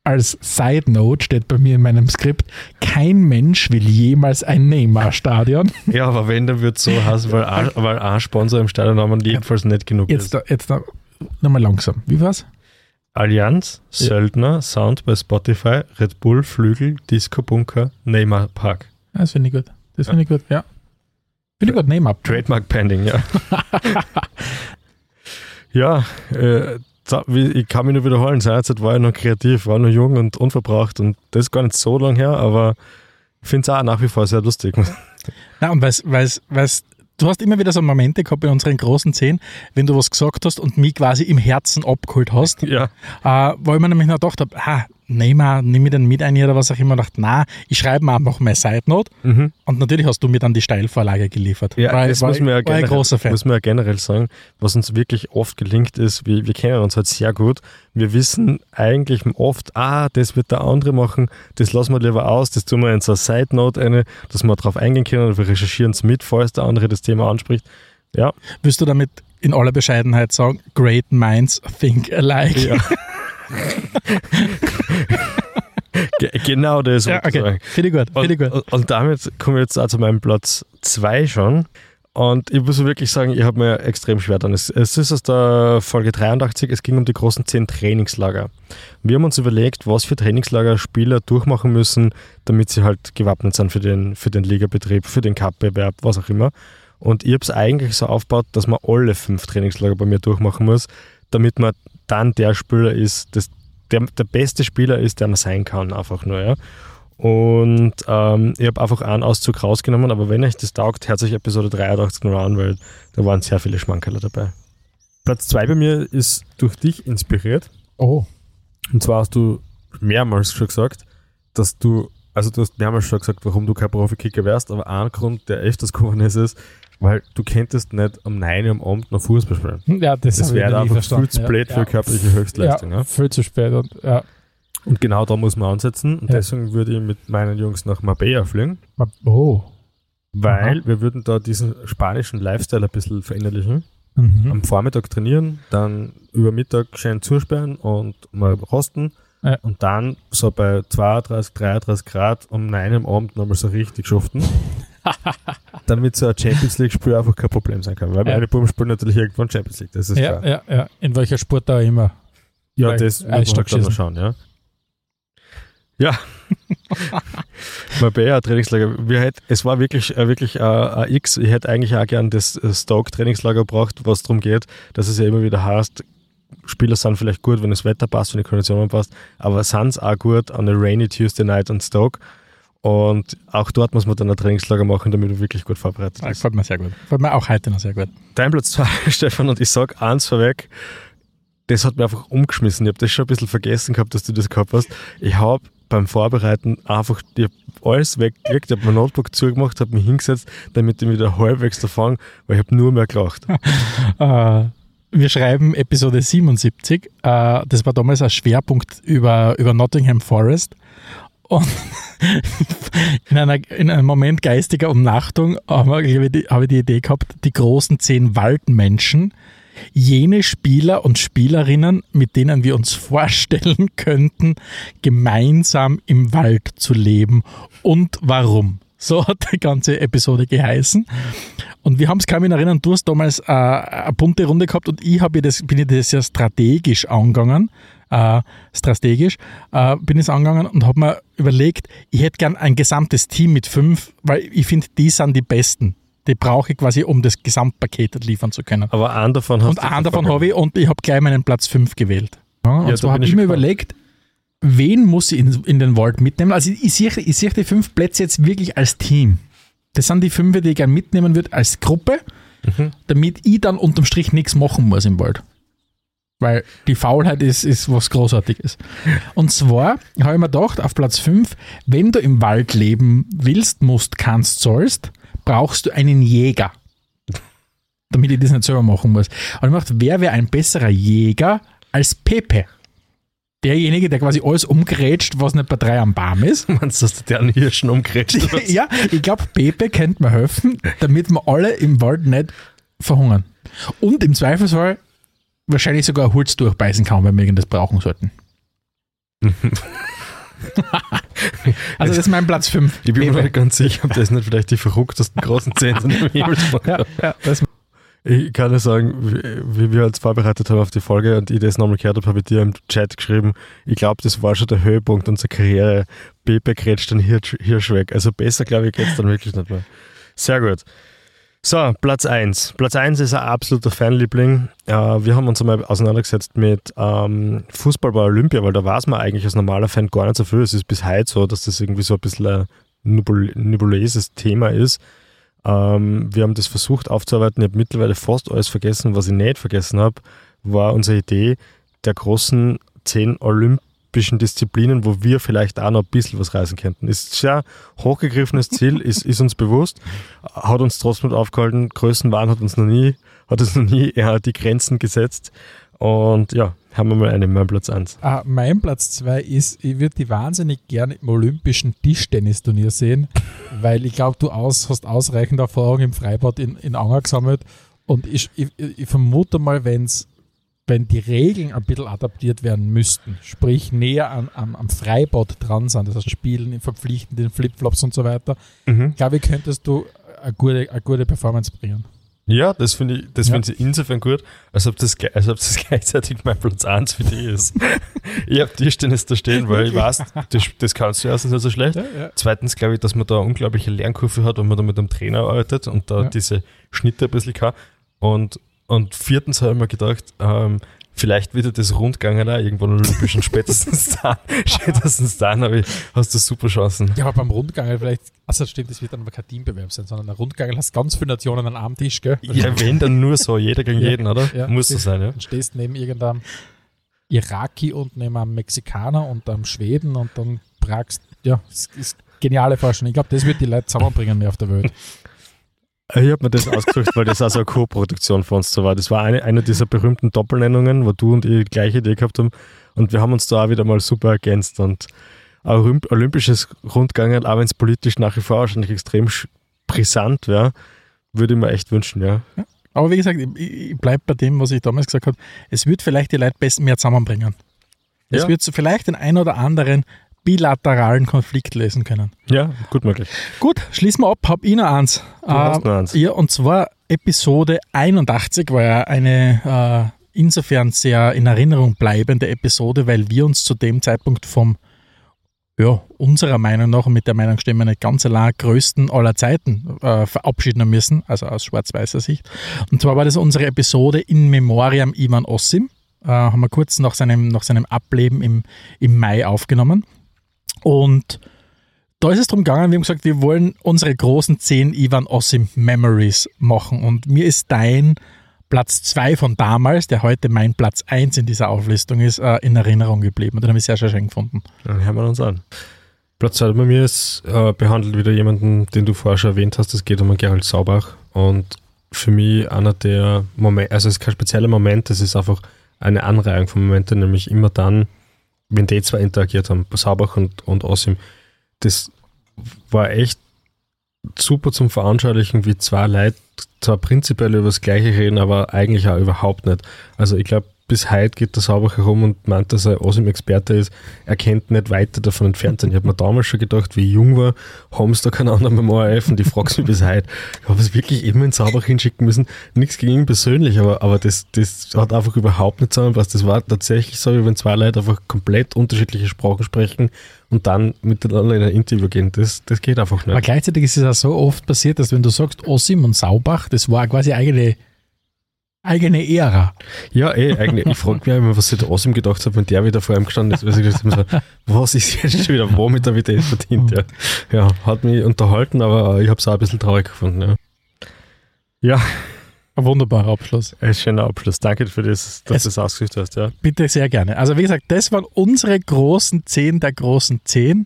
als Side Note steht bei mir in meinem Skript, kein Mensch will jemals ein Neymar-Stadion. Ja, aber wenn, dann wird es so heißen, weil ein, weil ein Sponsor im Stadionnamen jedenfalls nicht genug Jetzt, ist. da, jetzt da, nochmal langsam. Wie war's? Allianz, Ja. Söldner, Sound bei Spotify, Red Bull, Flügel, Disco Bunker, Neymar Park. Ja, Das finde ich gut. Das finde ich gut, ja. Finde ich gut, Neymar. Trademark Pending, ja. ja, äh, ich kann mich nur wiederholen, seinerzeit war ich noch kreativ, war noch jung und unverbraucht und das ist gar nicht so lang her, aber ich finde es auch nach wie vor sehr lustig. Na, und weil's, weil's, du hast immer wieder so Momente gehabt in unseren großen Szenen, wenn du was gesagt hast und mich quasi im Herzen abgeholt hast, ja, äh, wo ich mir nämlich noch gedacht habe, ah, Neymar, nimm ich den mit ein oder was auch immer, dachte, na, ich schreibe mir einfach meine Side Note mhm. und natürlich hast du mir dann die Steilvorlage geliefert. ja war, das war, muss man ja generell, großer Fan. muss man ja generell sagen, was uns wirklich oft gelingt ist, wir, wir kennen uns halt sehr gut, wir wissen eigentlich oft, ah, das wird der andere machen, das lassen wir lieber aus, das tun wir in so eine Side Note eine, dass wir darauf eingehen können und wir recherchieren es mit, falls der andere das Thema anspricht. Ja, Willst du damit in aller Bescheidenheit sagen, great minds think alike? Ja. Ge- genau das. Ja, okay. sagen. Finde gut, finde Und, gut. und damit komme ich jetzt auch zu meinem Platz 2 schon. Und ich muss wirklich sagen, ich habe mir extrem schwer dann. Es, es ist aus der Folge 83, es ging um die großen 10 Trainingslager. Wir haben uns überlegt, was für Trainingslager Spieler durchmachen müssen, damit sie halt gewappnet sind für den, für den Ligabetrieb, für den Cup-Bewerb, was auch immer. Und ich habe es eigentlich so aufgebaut, dass man alle fünf Trainingslager bei mir durchmachen muss, damit man dann der Spieler ist, das der, der beste Spieler ist, der man sein kann, einfach nur, ja. Und ähm, ich habe einfach einen Auszug rausgenommen, aber wenn euch das taugt, hört sich Episode 83 noch an, weil da waren sehr viele Schmankerler dabei. Platz 2 bei mir ist durch dich inspiriert. Oh. Und zwar hast du mehrmals schon gesagt, dass du, also du hast mehrmals schon gesagt, warum du kein Profikicker wärst, aber ein Grund, der öfters gekommen ist, ist, weil du könntest nicht am 9 Uhr am Abend noch Fußball spielen. Ja, das, Das wäre einfach viel zu blöd ja. für körperliche Höchstleistung. Ja, Ja. viel zu spät. Und, ja. Und genau da muss man ansetzen. Und deswegen würde ich mit meinen Jungs nach Marbella fliegen, Oh. weil wir würden da diesen spanischen Lifestyle ein bisschen verinnerlichen. Mhm. Am Vormittag trainieren, dann über Mittag schön zusperren und mal rosten. Ja. Und dann so bei 32, 33 Grad um 9 am Abend nochmal so richtig schuften. damit so ein Champions League-Spiel einfach kein Problem sein kann. Weil Ja. meine Buben spielen natürlich irgendwann Champions League, das ist Ja, klar. ja, ja. In welcher Sport da immer. Ja, Weil das muss man halt schießen. schauen, ja. Ja. Marbella Trainingslager. Wir hätt, es war wirklich, äh, wirklich äh, ein X. Ich hätte eigentlich auch gern das äh, Stoke Trainingslager gebraucht, was darum geht, dass es ja immer wieder heißt, Spieler sind vielleicht gut, wenn das Wetter passt, wenn die Kondition passt, aber sind auch gut an der Rainy Tuesday Night und Stoke. Und auch dort muss man dann ein Trainingslager machen, damit man wirklich gut vorbereitet ist. gefällt mir sehr gut. Gefällt mir auch heute noch sehr gut. Dein Platz 2, Stefan, und ich sag eins vorweg, das hat mir einfach umgeschmissen. Ich habe das schon ein bisschen vergessen gehabt, dass du das gehabt hast. Ich habe beim Vorbereiten einfach ich alles weggelegt, ich habe mein Notebook zugemacht, habe mich hingesetzt, damit ich wieder halbwegs davon, weil ich habe nur mehr gelacht. Äh, wir schreiben Episode 77. Äh, das war damals ein Schwerpunkt über, über Nottingham Forest. Und in, einer, in einem Moment geistiger Umnachtung habe ich, die- habe ich die Idee gehabt, die großen zehn Waldmenschen, jene Spieler und Spielerinnen, mit denen wir uns vorstellen könnten, gemeinsam im Wald zu leben und warum. So hat die ganze Episode geheißen. Und wir haben es kaum in erinnern, du hast damals äh, eine bunte Runde gehabt und ich habe das, bin das ja strategisch angegangen. Äh, strategisch äh, bin ich es angegangen und habe mir überlegt, ich hätte gern ein gesamtes Team mit fünf, weil ich finde, die sind die besten. Die brauche ich quasi, um das Gesamtpaket liefern zu können. Aber einen davon hast Und einen davon habe ich und ich habe gleich meinen Platz 5 gewählt. Ja, und Ja, bin habe ich ich mir überlegt, wen muss ich in, in den Wald mitnehmen? Also ich, ich sehe ich sehe die fünf Plätze jetzt wirklich als Team. Das sind die fünf, die ich gerne mitnehmen würde als Gruppe, Mhm. damit ich dann unterm Strich nichts machen muss im Wald. Weil die Faulheit ist, ist was Großartiges. Und zwar habe ich mir gedacht, auf Platz 5, wenn du im Wald leben willst, musst, kannst, sollst, brauchst du einen Jäger. Damit ich das nicht selber machen muss. Und ich gedacht, wer wäre ein besserer Jäger als Pepe? Derjenige, der quasi alles umgrätscht, was nicht bei drei am Baum ist. Meinst du, dass du deren Hirschen umgrätscht hast? ja, ich glaube, Pepe könnte mir helfen, damit wir alle im Wald nicht verhungern. Und im Zweifelsfall wahrscheinlich sogar Holz durchbeißen kann, wenn wir irgendwas brauchen sollten. also das ist mein Platz 5. Ich bin mir nicht ganz sicher, ob das nicht vielleicht die verrücktesten großen Zähne sind im Himmelsmarkt. ja, ja, Ich kann nur sagen, wie, wir uns vorbereitet haben auf die Folge und ich das nochmal gehört habe, habe ich dir im Chat geschrieben, ich glaube, das war schon der Höhepunkt unserer Karriere. Pepe den Hirsch, Hirsch weg. Also besser, glaube ich, geht es dann wirklich nicht mehr. Sehr gut. So, Platz 1. Platz 1 ist ein absoluter Fanliebling. Äh, wir haben uns einmal auseinandergesetzt mit ähm, Fußball bei Olympia, weil da weiß man eigentlich als normaler Fan gar nicht so viel. Es ist bis heute so, dass das irgendwie so ein bisschen ein nebul nebulöses Thema ist. Ähm, wir haben das versucht aufzuarbeiten. Ich habe mittlerweile fast alles vergessen. Was ich nicht vergessen habe, war unsere Idee der großen zehn olympischen Disziplinen, wo wir vielleicht auch noch ein bisschen was reißen könnten. Ist ein sehr hochgegriffenes Ziel, ist, ist uns bewusst, hat uns trotzdem aufgehalten. Größenwahn hat uns noch nie, hat uns noch nie eher die Grenzen gesetzt. Und ja, haben wir mal einen, mein Platz 1. Ah, mein Platz 2 ist, ich würde die wahnsinnig gerne im olympischen Tischtennisturnier sehen, weil ich glaube, du aus, hast ausreichend Erfahrung im Freibad in, in Anger gesammelt und ich, ich, ich vermute mal, wenn's, wenn die Regeln ein bisschen adaptiert werden müssten, sprich näher an, am, am Freibad dran sind, das heißt Spielen, in verpflichtenden Flipflops und so weiter, Mhm. glaube ich, könntest du eine gute, eine gute Performance bringen. Ja, das finde ich, das Ja. finde ich insofern gut, als ob, das, als ob das gleichzeitig mein Platz 1 für dich ist. ich habe Tischtennis da stehen, weil ich weiß, das, das kannst du erstens nicht so schlecht. Ja, ja. Zweitens glaube ich, dass man da eine unglaubliche Lernkurve hat, wenn man da mit einem Trainer arbeitet und da diese Schnitte ein bisschen kann. Und, und viertens habe ich mir gedacht, ähm, Vielleicht wird das Rundgang da irgendwann olympisch und spätestens dann, spätestens dann ich, hast du super Chancen. Ja, aber beim Rundgang vielleicht, also stimmt, das wird dann aber kein Teambewerb sein, sondern ein Rundgang hast ganz viele Nationen an einem Tisch, gell? Ja, wenn dann nur so, jeder gegen Ja. jeden, oder? Ja. Muss so sein, ja. Dann stehst neben irgendeinem Iraki und neben einem Mexikaner und einem Schweden und dann fragst, ja, das ist geniale Forschung. Ich glaube, das wird die Leute zusammenbringen mehr auf der Welt. Ich habe mir das ausgesucht, weil das also eine Co-Produktion von uns so war. Das war eine, eine dieser berühmten Doppelnennungen, wo du und ich die gleiche Idee gehabt haben. Und wir haben uns da auch wieder mal super ergänzt. Und ein Olymp olympisches Rundgang, auch wenn es politisch nach wie vor wahrscheinlich extrem brisant wäre, würde ich mir echt wünschen, ja. Aber wie gesagt, ich, ich bleibe bei dem, was ich damals gesagt habe. Es wird vielleicht die Leute besser mehr zusammenbringen. Es Ja. wird so vielleicht den einen oder anderen bilateralen Konflikt lösen können. Ja, gut möglich. Gut, schließen wir ab. Hab ich noch eins. Du hast noch eins. Ja, und zwar Episode 81 war ja eine äh, insofern sehr in Erinnerung bleibende Episode, weil wir uns zu dem Zeitpunkt vom, ja, unserer Meinung nach und mit der Meinung stimmen wir nicht ganz allein, größten aller Zeiten äh, verabschieden müssen, also aus schwarz-weißer Sicht. Und zwar war das unsere Episode In Memoriam Ivan Ossim. Äh, haben wir kurz nach seinem, nach seinem Ableben im, im Mai aufgenommen. Und da ist es darum gegangen, wir haben gesagt, wir wollen unsere großen 10 Ivan Ossim Memories machen. Und mir ist dein Platz 2 von damals, der heute mein Platz 1 in dieser Auflistung ist, äh, in Erinnerung geblieben. Und den habe ich sehr, sehr schön gefunden. Dann hören wir uns an. Platz 2 bei mir ist, äh, behandelt wieder jemanden, den du vorher schon erwähnt hast. Es geht um Gerald Saubach. Und für mich einer der Momente, also es ist kein spezieller Moment, es ist einfach eine Anreihung von Momenten, nämlich immer dann, wenn die zwei interagiert haben, Saubach und, und Osim. Das war echt super zum Veranschaulichen, wie zwei Leute zwar prinzipiell über das Gleiche reden, aber eigentlich auch überhaupt nicht. Also ich glaube, bis heute geht der Saubach herum und meint, dass er Osim-Experte ist. Er kennt nicht weiter davon entfernt sein. Ich habe mir damals schon gedacht, wie ich jung war, haben sie da keinen anderen beim ORF und ich frage mich bis heute. Ich habe es wirklich immer in Saubach hinschicken müssen. Nichts gegen ihn persönlich, aber, aber das, das hat einfach überhaupt nicht zusammenpasst. Das war tatsächlich so, wie wenn zwei Leute einfach komplett unterschiedliche Sprachen sprechen und dann miteinander in ein Interview gehen. Das, das geht einfach nicht. Aber gleichzeitig ist es auch so oft passiert, dass wenn du sagst Ossim und Saubach, das war quasi eigene, eigene Ära. Ja, eh, eigentlich. Ich frage mich immer, was sich der Osim gedacht hat, wenn der wieder vor ihm gestanden ist. Weil ich habe, so, was ist jetzt schon wieder, womit er wieder das verdient? Ja. ja, hat mich unterhalten, aber ich habe es auch ein bisschen traurig gefunden. Ja, ja Ein wunderbarer Abschluss. ein schöner Abschluss. Danke für das, dass Es- du das ausgesucht hast. Ja. Bitte sehr gerne. Also wie gesagt, das waren unsere großen zehn der großen zehn.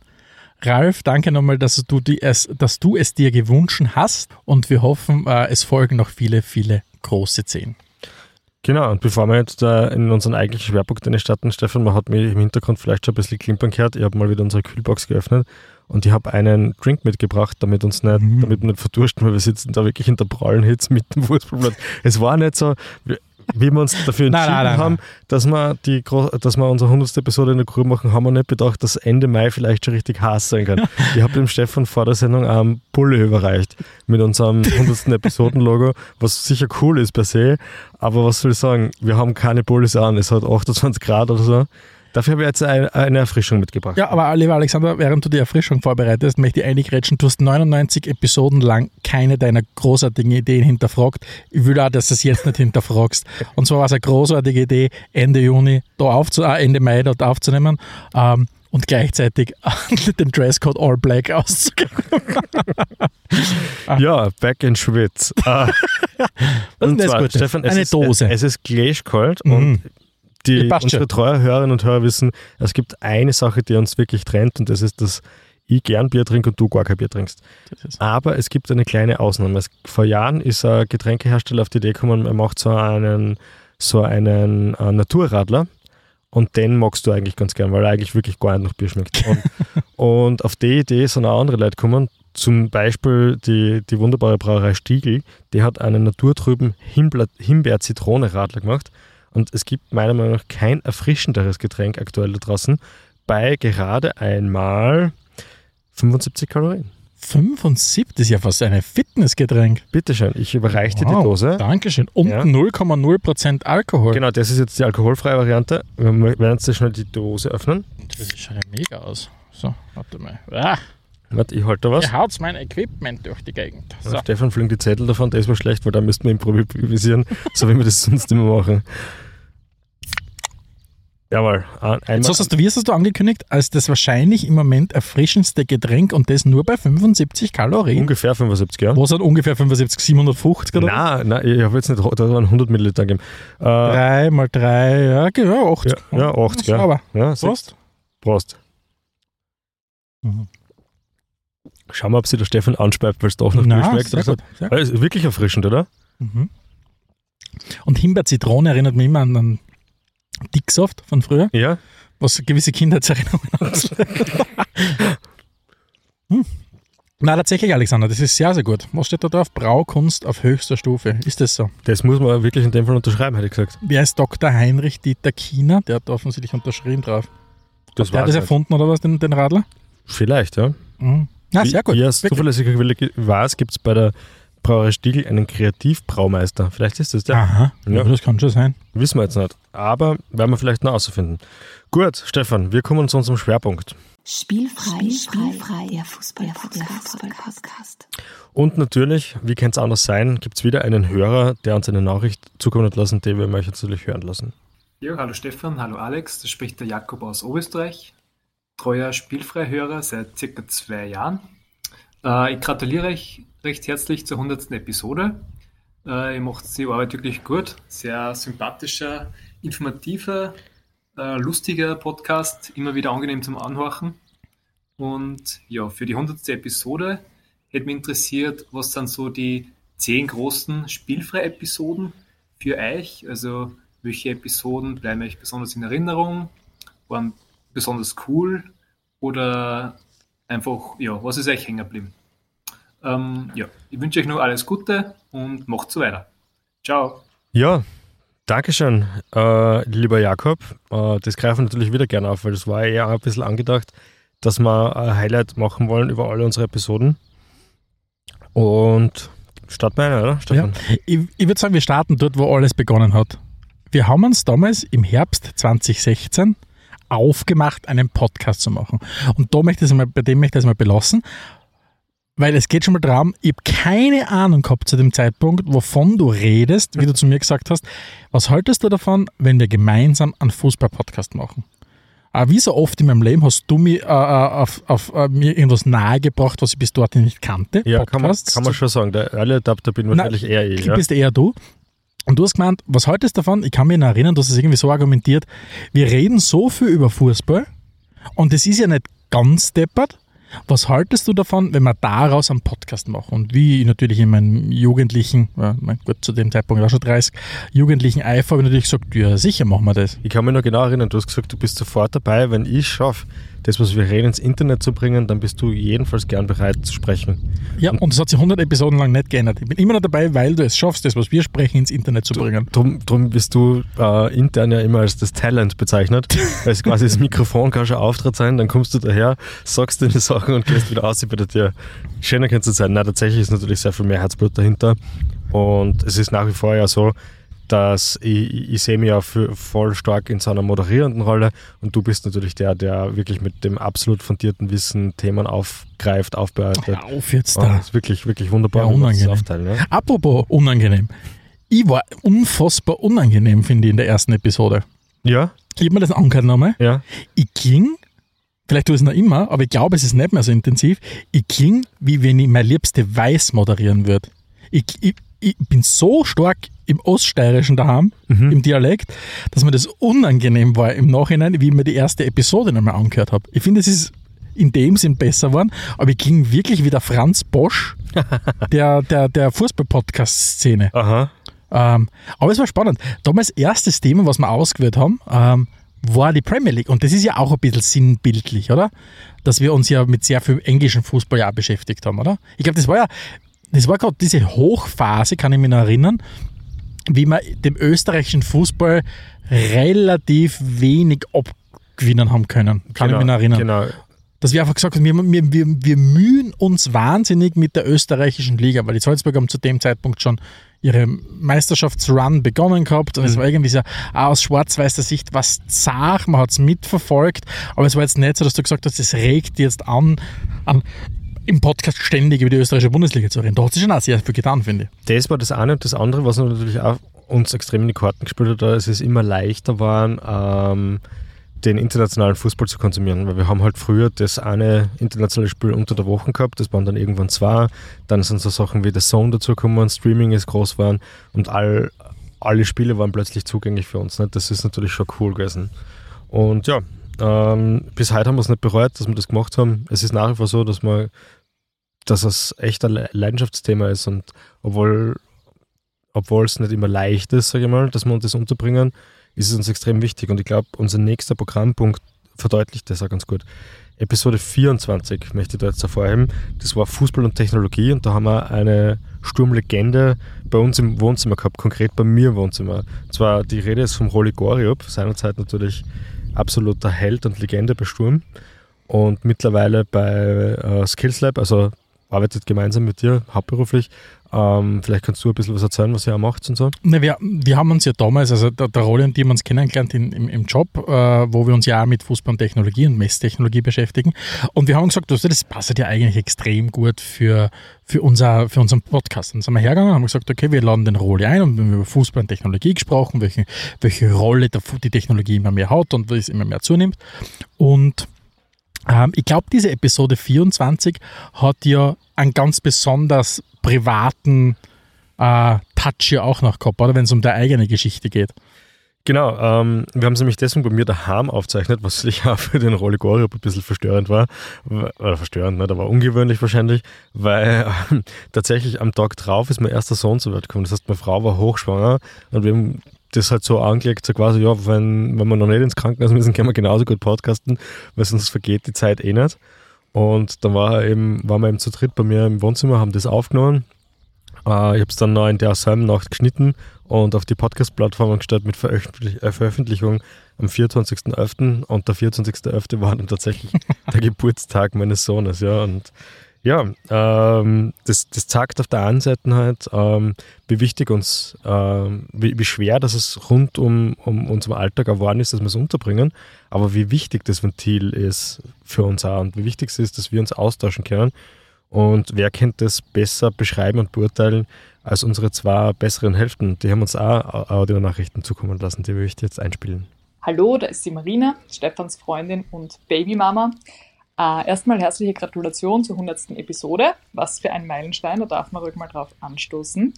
Ralf, danke nochmal, dass du, die es, dass du es dir gewünscht hast und wir hoffen, äh, es folgen noch viele, viele große zehn. Genau, und bevor wir jetzt äh, in unseren eigentlichen Schwerpunkt starten, Stefan, man hat mich im Hintergrund vielleicht schon ein bisschen klimpern gehört. Ich habe mal wieder unsere Kühlbox geöffnet und ich habe einen Drink mitgebracht, damit uns nicht, Mhm. damit wir nicht verdursten, weil wir sitzen da wirklich in der prallen Hitze mit dem Fußballplatz. Es war nicht so, wie, wir uns dafür Nein, entschieden nein, nein, haben, dass wir die dass wir unsere 100. Episode in der Crew machen, haben wir nicht bedacht, dass Ende Mai vielleicht schon richtig heiß sein kann. ich habe dem Stefan vor der Sendung einen Bulle überreicht mit unserem 100. Episodenlogo, was sicher cool ist per se, aber was soll ich sagen, wir haben keine Bullis an, es hat 28 Grad oder so. Dafür habe ich jetzt eine, eine Erfrischung mitgebracht. Ja, aber lieber Alexander, während du die Erfrischung vorbereitest, möchte ich eingrätschen, du hast 99 Episoden lang keine deiner großartigen Ideen hinterfragt. Ich will auch, dass du es jetzt nicht hinterfragst. Und zwar war es eine großartige Idee, Ende Juni, da aufzu äh, Ende Mai dort aufzunehmen ähm, und gleichzeitig den Dresscode All Black auszugeben. Ja, back in Schwitz. Und zwar? Stefan, es Eine ist, Dose. Es, ist gleichkalt Mhm. und die, Ja, unsere treuen Hörerinnen und Hörer wissen, es gibt eine Sache, die uns wirklich trennt und das ist, dass ich gern Bier trinke und du gar kein Bier trinkst. Aber es gibt eine kleine Ausnahme. Es, vor Jahren ist ein Getränkehersteller auf die Idee gekommen, er macht so einen, so einen äh, Naturradler und den magst du eigentlich ganz gern, weil er eigentlich wirklich gar nicht nach Bier schmeckt. Und, und auf die Idee sind auch andere Leute gekommen. Zum Beispiel die, die wunderbare Brauerei Stiegel, die hat einen naturtrüben Himbeer- Himbeer-Zitrone-Radler gemacht. Und es gibt meiner Meinung nach kein erfrischenderes Getränk aktuell da draußen bei gerade einmal 75 Kalorien. 75 das ist ja fast ein Fitnessgetränk. Bitteschön, ich überreiche dir die Wow, Dose. Dankeschön. Und Ja. 0,0% Alkohol. Genau, das ist jetzt die alkoholfreie Variante. Wir werden jetzt schnell die Dose öffnen. Das schaut ja mega aus. So, warte mal. Ah, Warte, ich halte da was. ihr haut mein Equipment durch die Gegend. So. Stefan fliegen die Zettel davon, das war schlecht, weil da müssten wir improvisieren, so wie wir das sonst immer machen. Jawohl. Jetzt Einmal, hast du, wie hast du angekündigt, als das wahrscheinlich im Moment erfrischendste Getränk und das nur bei 75 Kalorien. ungefähr 75, ja? Wo sind ungefähr 75, 750 oder? Nein, nein, ich habe jetzt nicht, da waren 100 Milliliter gegeben. Äh, 3 mal 3, ja, ja, 80. ja, ja, 80, ja. Aber ja sechs. Prost. Prost. Mhm. Schauen wir, ob sie der Stefan anspeibt, weil es doch noch Na, viel schmeckt. sehr gut. Sehr gut. ist wirklich erfrischend, oder? Mhm. Und Himbeer-Zitrone erinnert mich immer an einen Dicksoft von früher, Ja. was gewisse Kindheitserinnerungen auslöst. hm. Na, tatsächlich, Alexander, das ist sehr, sehr gut. Was steht da drauf? Braukunst auf höchster Stufe. Ist das so? Das muss man wirklich in dem Fall unterschreiben, hätte ich gesagt. Wer ist Dr. Heinrich Dieter Kiener? Der hat offensichtlich unterschrieben drauf. Das der hat weiß das erfunden oder was, den, den Radler? Vielleicht, ja. Mhm. Na, sehr gut. Wie, Wirklich. zuverlässiger Quelle weiß, gibt es bei der Brauerei Stiegel einen Kreativbraumeister. Vielleicht ist das der. Aha, Ja. ja. das kann schon sein. Wissen wir jetzt nicht. Aber werden wir vielleicht noch herausfinden. Gut, Stefan, wir kommen zu unserem Schwerpunkt. Spielfrei, spielfrei, der Fußball-Podcast. Und natürlich, wie kann es anders sein, gibt es wieder einen Hörer, der uns eine Nachricht zukommen hat lassen, die wir euch natürlich hören lassen. Ja, hallo Stefan, hallo Alex, da spricht der Jakob aus Oberösterreich, treuer Spielfreihörer seit circa zwei Jahren. Äh, ich gratuliere euch recht herzlich zur 100. Episode. Äh, ihr macht die Arbeit wirklich gut, sehr sympathischer, informativer, äh, lustiger Podcast, immer wieder angenehm zum Anhorchen. Und ja, für die 100. Episode hätte mich interessiert, was sind so die zehn großen Spielfrei-Episoden für euch? Also welche Episoden bleiben euch besonders in Erinnerung, waren besonders cool oder einfach, ja, was ist euch hängen geblieben? Ähm, ja, ich wünsche euch nur alles Gute und macht so weiter. Ciao. Ja, Dankeschön, äh, lieber Jakob. Äh, das greifen wir natürlich wieder gerne auf, weil das war eher ein bisschen angedacht, dass wir ein Highlight machen wollen über alle unsere Episoden. Und starten wir oder, Stefan? Ich, ich würde sagen, wir starten dort, wo alles begonnen hat. Wir haben uns damals im Herbst 2016 aufgemacht, einen Podcast zu machen. Und da möchte ich mal, bei dem möchte ich es mal belassen, weil es geht schon mal darum, ich habe keine Ahnung gehabt zu dem Zeitpunkt, wovon du redest, wie du zu mir gesagt hast. Was haltest du davon, wenn wir gemeinsam einen Fußball-Podcast machen? Äh, wie so oft in meinem Leben hast du mir, äh, äh, auf, auf, äh, mir irgendwas nahegebracht, was ich bis dorthin nicht kannte. Ja, kann man, Podcasts kann man schon sagen. Der early Adapter bin wahrscheinlich eher ich. ich Ja? bist eher du. Und du hast gemeint, was haltest du davon? Ich kann mich noch erinnern, du hast es irgendwie so argumentiert, wir reden so viel über Fußball und es ist ja nicht ganz deppert. Was haltest du davon, wenn wir daraus einen Podcast machen? Und wie ich natürlich in meinem jugendlichen, mein Gott, zu dem Zeitpunkt auch schon 30, jugendlichen Eifer habe ich natürlich gesagt, ja sicher machen wir das. Ich kann mich noch genau erinnern, du hast gesagt, du bist sofort dabei. Wenn ich schaffe, das, was wir reden, ins Internet zu bringen, dann bist du jedenfalls gern bereit zu sprechen. Ja, und es hat sich 100 Episoden lang nicht geändert. Ich bin immer noch dabei, weil du es schaffst, das, was wir sprechen, ins Internet zu bringen. Drum, drum bist du äh, intern ja immer als das Talent bezeichnet. Weil es quasi das Mikrofon kann schon Auftritt sein, dann kommst du daher, sagst deine Sachen und gehst wieder aus bei dir. Schöner könnte es sein. Nein, tatsächlich ist natürlich sehr viel mehr Herzblut dahinter. Und es ist nach wie vor ja so, dass ich, ich, sehe mich ja voll stark in so einer moderierenden Rolle und du bist natürlich der, der wirklich mit dem absolut fundierten Wissen Themen aufgreift, aufbereitet. Hör auf jetzt da. das ist wirklich, wirklich wunderbar, Ja, unangenehm. aufteilen. Ja? Apropos unangenehm. Ich war unfassbar unangenehm, finde ich, in der ersten Episode. ja, Ich habe mir das angehört nochmal. ja. Ich kling, vielleicht tue ich es noch immer, aber ich glaube, es ist nicht mehr so intensiv. Ich kling, wie wenn ich meine liebste Weiß moderieren würde. Ich, ich, ich bin so stark im Oststeirischen daheim, im Dialekt, dass mir das unangenehm war im Nachhinein, wie ich mir die erste Episode nochmal angehört habe. Ich finde, es ist in dem Sinn besser geworden, aber ich kling wirklich wie der Franz Bosch der, der, der Fußball-Podcast-Szene. Ähm, aber es war spannend. Damals erstes Thema, was wir ausgewählt haben, ähm, war die Premier League. Und das ist ja auch ein bisschen sinnbildlich, oder? Dass wir uns ja mit sehr viel englischen Fußball ja auch beschäftigt haben, oder? Ich glaube, das war ja, das war gerade diese Hochphase, kann ich mich noch erinnern, wie wir dem österreichischen Fußball relativ wenig abgewinnen haben können. Kann ich mich noch erinnern. Genau. Dass wir einfach gesagt haben, wir, wir, wir, wir mühen uns wahnsinnig mit der österreichischen Liga, weil die Salzburg haben zu dem Zeitpunkt schon ihre Meisterschaftsrun begonnen gehabt und es war irgendwie so auch aus schwarz-weißer Sicht was zart, man hat es mitverfolgt, aber es war jetzt nicht so, dass du gesagt hast, es regt jetzt an, an im Podcast ständig über die österreichische Bundesliga zu reden. Da hat sich schon auch sehr viel getan, finde ich. Das war das eine und das andere, was natürlich auch uns extrem in die Karten gespielt hat, dass es immer leichter war, ähm, den internationalen Fußball zu konsumieren, weil wir haben halt früher das eine internationale Spiel unter der Woche gehabt, das waren dann irgendwann zwei, dann sind so Sachen wie The Zone dazugekommen, Streaming ist groß geworden und all, alle Spiele waren plötzlich zugänglich für uns. Ne? Das ist natürlich schon cool gewesen. Und ja, ähm, bis heute haben wir es nicht bereut, dass wir das gemacht haben. Es ist nach wie vor so, dass man dass es echt ein Leidenschaftsthema ist und obwohl obwohl es nicht immer leicht ist, sage ich mal, dass wir uns das unterbringen, ist es uns extrem wichtig. Und ich glaube, unser nächster Programmpunkt verdeutlicht das auch ganz gut. Episode 24 möchte ich da jetzt hervorheben. Das war Fußball und Technologie und da haben wir eine Sturmlegende bei uns im Wohnzimmer gehabt, konkret bei mir im Wohnzimmer. Und zwar die Rede ist vom Roli Goriop, seinerzeit natürlich absoluter Held und Legende bei Sturm. Und mittlerweile bei äh, Skills Lab, also arbeitet gemeinsam mit dir hauptberuflich. Ähm, vielleicht kannst du ein bisschen was erzählen, was ihr auch macht und so. Ne, wir, wir haben uns ja damals, also der, der Rolle und die haben uns kennengelernt in, im, im Job, äh, wo wir uns ja auch mit Fußball und Technologie und Messtechnologie beschäftigen. Und wir haben gesagt, das passt ja eigentlich extrem gut für, für, unser, für unseren Podcast. Dann sind wir hergegangen und haben gesagt, okay, wir laden den Rolle ein und wir haben über Fußball und Technologie gesprochen, welche, welche Rolle der, die Technologie immer mehr hat und wie es immer mehr zunimmt. Und ähm, ich glaube, diese Episode 24 hat ja einen ganz besonders privaten äh, Touch ja auch noch gehabt, oder wenn es um deine eigene Geschichte geht. Genau, ähm, wir haben es nämlich deswegen bei mir daheim aufzeichnet, was sicher auch für den Rolli ein bisschen verstörend war. Oder verstörend, ne? da war ungewöhnlich wahrscheinlich, weil äh, tatsächlich am Tag drauf ist mein erster Sohn zur Welt gekommen. Das heißt, meine Frau war hochschwanger und wir haben das halt so angelegt, so quasi, ja, wenn, wenn wir noch nicht ins Krankenhaus müssen, können wir genauso gut podcasten, weil sonst vergeht die Zeit eh nicht. Und dann war eben, waren wir eben zu dritt bei mir im Wohnzimmer, haben das aufgenommen. Äh, ich habe es dann noch in der selben Nacht geschnitten und auf die Podcast-Plattform gestellt mit Veröffentlich äh, Veröffentlichung am 24.11. Und der 24.11. war dann tatsächlich der Geburtstag meines Sohnes, ja. Und ja, ähm, das, das zeigt auf der einen Seite halt, ähm, wie wichtig uns, ähm, wie, wie schwer dass es rund um, um unseren Alltag geworden ist, dass wir es unterbringen, aber wie wichtig das Ventil ist für uns auch und wie wichtig es ist, dass wir uns austauschen können. Und wer könnte das besser beschreiben und beurteilen als unsere zwei besseren Hälften? Die haben uns auch Audio-Nachrichten zukommen lassen, die möchte ich jetzt einspielen. Hallo, da ist die Marina, Stefans Freundin und Babymama. Äh, erstmal herzliche Gratulation zur 100. Episode. Was für ein Meilenstein, da darf man ruhig mal drauf anstoßen.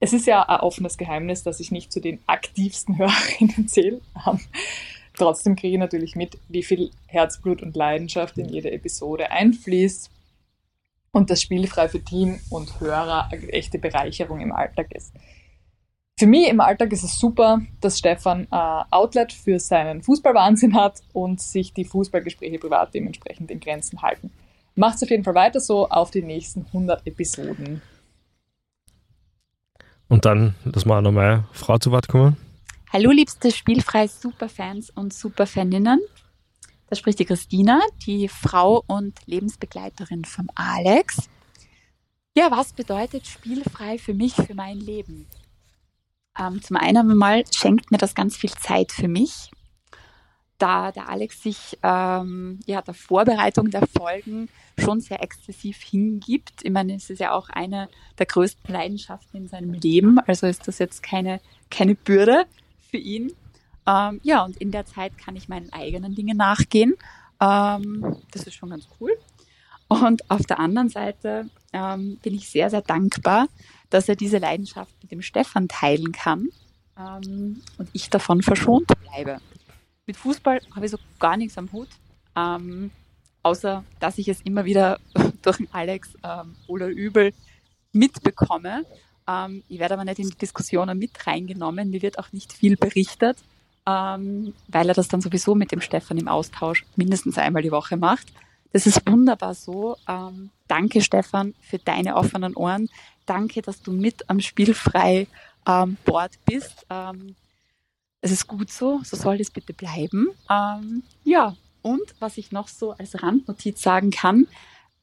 Es ist ja ein offenes Geheimnis, dass ich nicht zu den aktivsten Hörerinnen zähle. Ähm, trotzdem kriege ich natürlich mit, wie viel Herzblut und Leidenschaft in jede Episode einfließt und das spielfrei für Team und Hörer eine echte Bereicherung im Alltag ist. Für mich im Alltag ist es super, dass Stefan äh, Outlet für seinen Fußballwahnsinn hat und sich die Fußballgespräche privat dementsprechend in Grenzen halten. Macht es auf jeden Fall weiter so auf die nächsten 100 Episoden. Und dann, dass wir auch nochmal Frau zu Wort kommen. Hallo, liebste spielfrei Superfans und Superfaninnen. Da spricht die Christina, die Frau und Lebensbegleiterin von Alex. Ja, was bedeutet spielfrei für mich, für mein Leben? Ähm, zum einen mal schenkt mir das ganz viel Zeit für mich, da der Alex sich ähm, ja, der Vorbereitung der Folgen schon sehr exzessiv hingibt. Ich meine, es ist ja auch eine der größten Leidenschaften in seinem Leben, also ist das jetzt keine, keine Bürde für ihn. Ähm, ja, und in der Zeit kann ich meinen eigenen Dingen nachgehen. Ähm, das ist schon ganz cool. Und auf der anderen Seite ähm, bin ich sehr, sehr dankbar, dass er diese Leidenschaft mit dem Stefan teilen kann ähm, und ich davon verschont bleibe. Mit Fußball habe ich so gar nichts am Hut, ähm, außer dass ich es immer wieder durch Alex ähm, oder übel mitbekomme. Ähm, ich werde aber nicht in die Diskussionen mit reingenommen. Mir wird auch nicht viel berichtet, ähm, weil er das dann sowieso mit dem Stefan im Austausch mindestens einmal die Woche macht. Das ist wunderbar so. Ähm, danke, Stefan, für deine offenen Ohren. Danke, dass du mit am Spielfrei ähm, Board bist. Ähm, es ist gut so, so soll es bitte bleiben. Ähm, ja, und was ich noch so als Randnotiz sagen kann,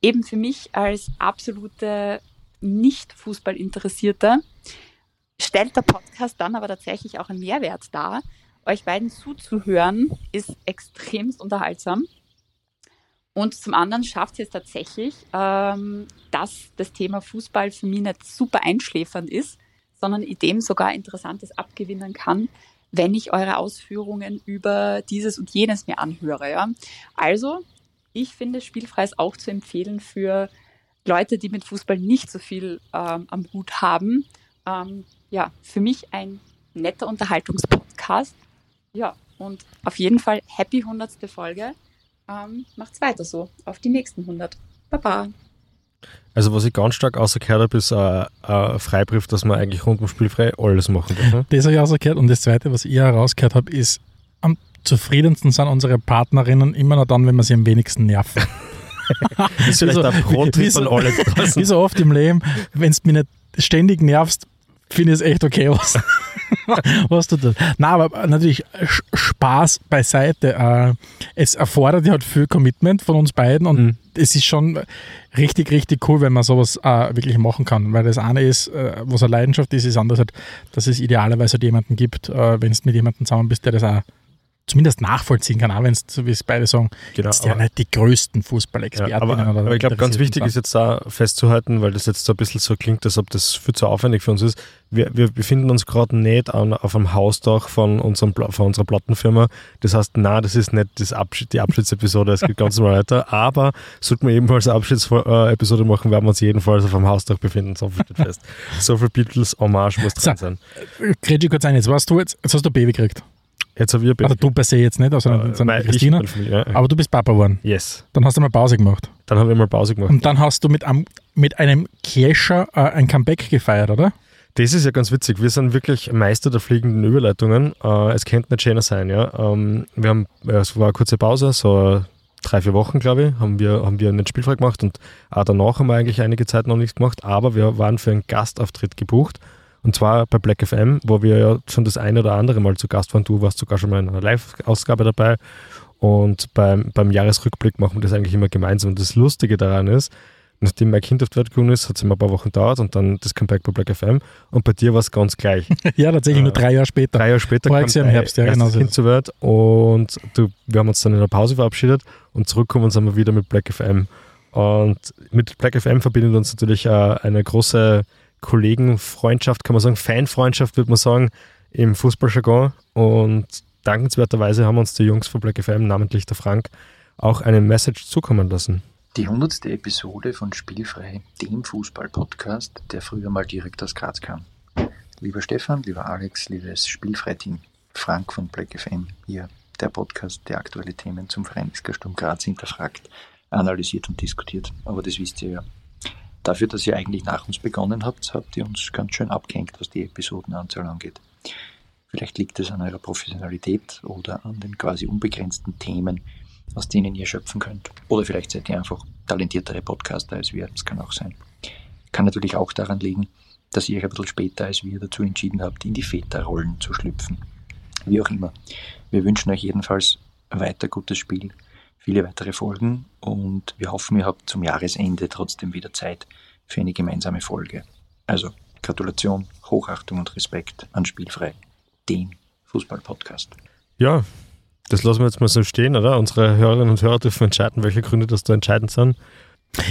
eben für mich als absolute Nicht-Fußball-Interessierte, stellt der Podcast dann aber tatsächlich auch einen Mehrwert dar. Euch beiden zuzuhören ist extremst unterhaltsam. Und zum anderen schafft es tatsächlich, ähm, dass das Thema Fußball für mich nicht super einschläfernd ist, sondern dem sogar Interessantes abgewinnen kann, wenn ich eure Ausführungen über dieses und jenes mir anhöre. Ja? Also, ich finde Spielfrei ist auch zu empfehlen für Leute, die mit Fußball nicht so viel ähm, am Hut haben. Ähm, ja, für mich ein netter Unterhaltungspodcast. Ja, und auf jeden Fall happy 100. Folge. Ähm, macht's weiter so. Auf die nächsten 100. Baba. Also was ich ganz stark rausgehört habe, ist äh, ein Freibrief, dass man eigentlich rund um Spielfrei alles machen darf. Ne? Das habe ich rausgehört. Und das Zweite, was ich herausgehört habe, ist, am zufriedensten sind unsere Partnerinnen immer noch dann, wenn wir sie am wenigsten nerven. das ist vielleicht ein Pro-Tipp an alle draußen. Wie so oft im Leben, wenn du mich nicht ständig nervst, finde ich es echt okay, was, was du tust. Na, aber natürlich Spaß beiseite. Äh, es erfordert ja halt viel Commitment von uns beiden und mhm. es ist schon richtig, richtig cool, wenn man sowas äh, wirklich machen kann. Weil das eine ist, äh, was eine Leidenschaft ist, ist anders halt, dass es idealerweise halt jemanden gibt, wenn du mit jemandem zusammen bist, der das auch zumindest nachvollziehen kann, auch wenn es, so wie es beide sagen, genau, jetzt ja nicht die größten Fußballexperten. Ja, aber, aber ich glaube, ganz wichtig ist jetzt da festzuhalten, weil das jetzt so ein bisschen so klingt, als ob das viel zu aufwendig für uns ist. Wir, wir befinden uns gerade nicht an, auf einem Hausdach von, unserem, von unserer Plattenfirma. Das heißt, na, das ist nicht das Abschied, die Abschiedsepisode, es geht ganz normal weiter. Aber sollten wir ebenfalls eine Abschiedsepisode machen, werden wir uns jedenfalls auf einem Hausdach befinden. So viel steht fest. so viel Beatles Hommage muss dran so, sein. Grätsche kurz ein, jetzt warst du jetzt, jetzt hast du ein Baby gekriegt. Jetzt habe ich Also du per se jetzt nicht, sondern, äh, sondern Christina. Ja. Aber du bist Papa geworden. Yes. Dann hast du mal Pause gemacht. Dann habe ich mal Pause gemacht. Und dann hast du mit einem, mit einem Kescher äh, ein Comeback gefeiert, oder? Das ist ja ganz witzig. Wir sind wirklich Meister der fliegenden Überleitungen. Äh, es könnte nicht schöner sein, ja. Ähm, wir haben, es war eine kurze Pause, so drei, vier Wochen, glaube ich, haben wir, haben wir einen Spielfrei gemacht und auch danach haben wir eigentlich einige Zeit noch nichts gemacht, aber wir waren für einen Gastauftritt gebucht und zwar bei Black FM, wo wir ja schon das eine oder andere Mal zu Gast waren. Du warst sogar schon mal in einer Live-Ausgabe dabei. Und beim, beim Jahresrückblick machen wir das eigentlich immer gemeinsam. Und das Lustige daran ist, nachdem mein Kind auf die Welt gekommen ist, hat es immer ein paar Wochen gedauert und dann das Comeback bei Black FM. Und bei dir war es ganz gleich. ja, tatsächlich äh, nur drei Jahre später. Drei Jahre später kam im Herbst, ja, genau. Kind zur Welt und du, wir haben uns dann in der Pause verabschiedet und zurückkommen sind wir wieder mit Black FM. Und mit Black FM verbindet uns natürlich äh, eine große Kollegenfreundschaft, kann man sagen, Fanfreundschaft, würde man sagen, im Fußballjargon. Und dankenswerterweise haben uns die Jungs von Black FM, namentlich der Frank, auch eine Message zukommen lassen. Die hundertste Episode von Spielfrei, dem Fußball-Podcast, der früher mal direkt aus Graz kam. Lieber Stefan, lieber Alex, liebes Spielfrei-Team, Frank von Black FM, hier der Podcast, der aktuelle Themen zum Vereinsgersturm Graz hinterfragt, analysiert und diskutiert. Aber das wisst ihr ja. Dafür, dass ihr eigentlich nach uns begonnen habt, habt ihr uns ganz schön abgehängt, was die Episodenanzahl angeht. Vielleicht liegt es an eurer Professionalität oder an den quasi unbegrenzten Themen, aus denen ihr schöpfen könnt. Oder vielleicht seid ihr einfach talentiertere Podcaster als wir. Das kann auch sein. Kann natürlich auch daran liegen, dass ihr euch ein bisschen später als wir dazu entschieden habt, in die Väterrollen zu schlüpfen. Wie auch immer. Wir wünschen euch jedenfalls weiter gutes Spiel viele weitere Folgen und wir hoffen, ihr habt zum Jahresende trotzdem wieder Zeit für eine gemeinsame Folge. Also Gratulation, Hochachtung und Respekt an Spielfrei, den Fußball-Podcast. Ja, das lassen wir jetzt mal so stehen, oder? Unsere Hörerinnen und Hörer dürfen entscheiden, welche Gründe das da entscheidend sind.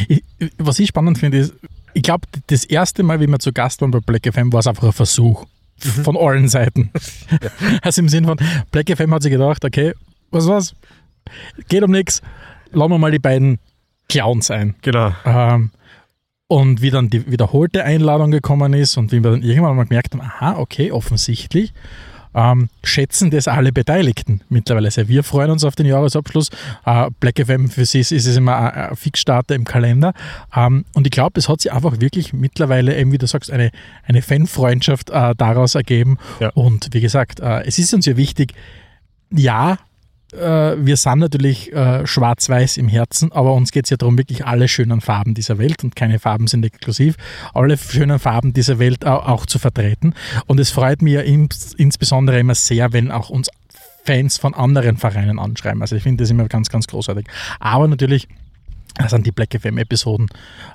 Ich, was ich spannend finde, ist, ich glaube, das erste Mal, wie wir zu Gast waren bei Black FM, war es einfach ein Versuch. Mhm. Von allen Seiten. Ja. Also im Sinn von, Black FM hat sich gedacht, okay, was war's? Geht um nichts, lassen wir mal die beiden Clowns ein. Genau. Ähm, und wie dann die wiederholte Einladung gekommen ist und wie wir dann irgendwann mal gemerkt haben, aha, okay, offensichtlich ähm, schätzen das alle Beteiligten mittlerweile sehr. Wir freuen uns auf den Jahresabschluss. Äh, Black FM für sie ist, ist es immer ein, ein Fixstarter im Kalender. Ähm, und ich glaube, es hat sich einfach wirklich mittlerweile, eben wie du sagst, eine, eine Fanfreundschaft äh, daraus ergeben. Ja. Und wie gesagt, äh, es ist uns ja wichtig, ja, äh, wir sind natürlich äh, schwarz-weiß im Herzen, aber uns geht es ja darum, wirklich alle schönen Farben dieser Welt und keine Farben sind exklusiv, alle schönen Farben dieser Welt auch, auch zu vertreten. Und es freut mich ja ins, insbesondere immer sehr, wenn auch uns Fans von anderen Vereinen anschreiben. Also ich finde das immer ganz, ganz großartig. Aber natürlich das sind die Black FM-Episoden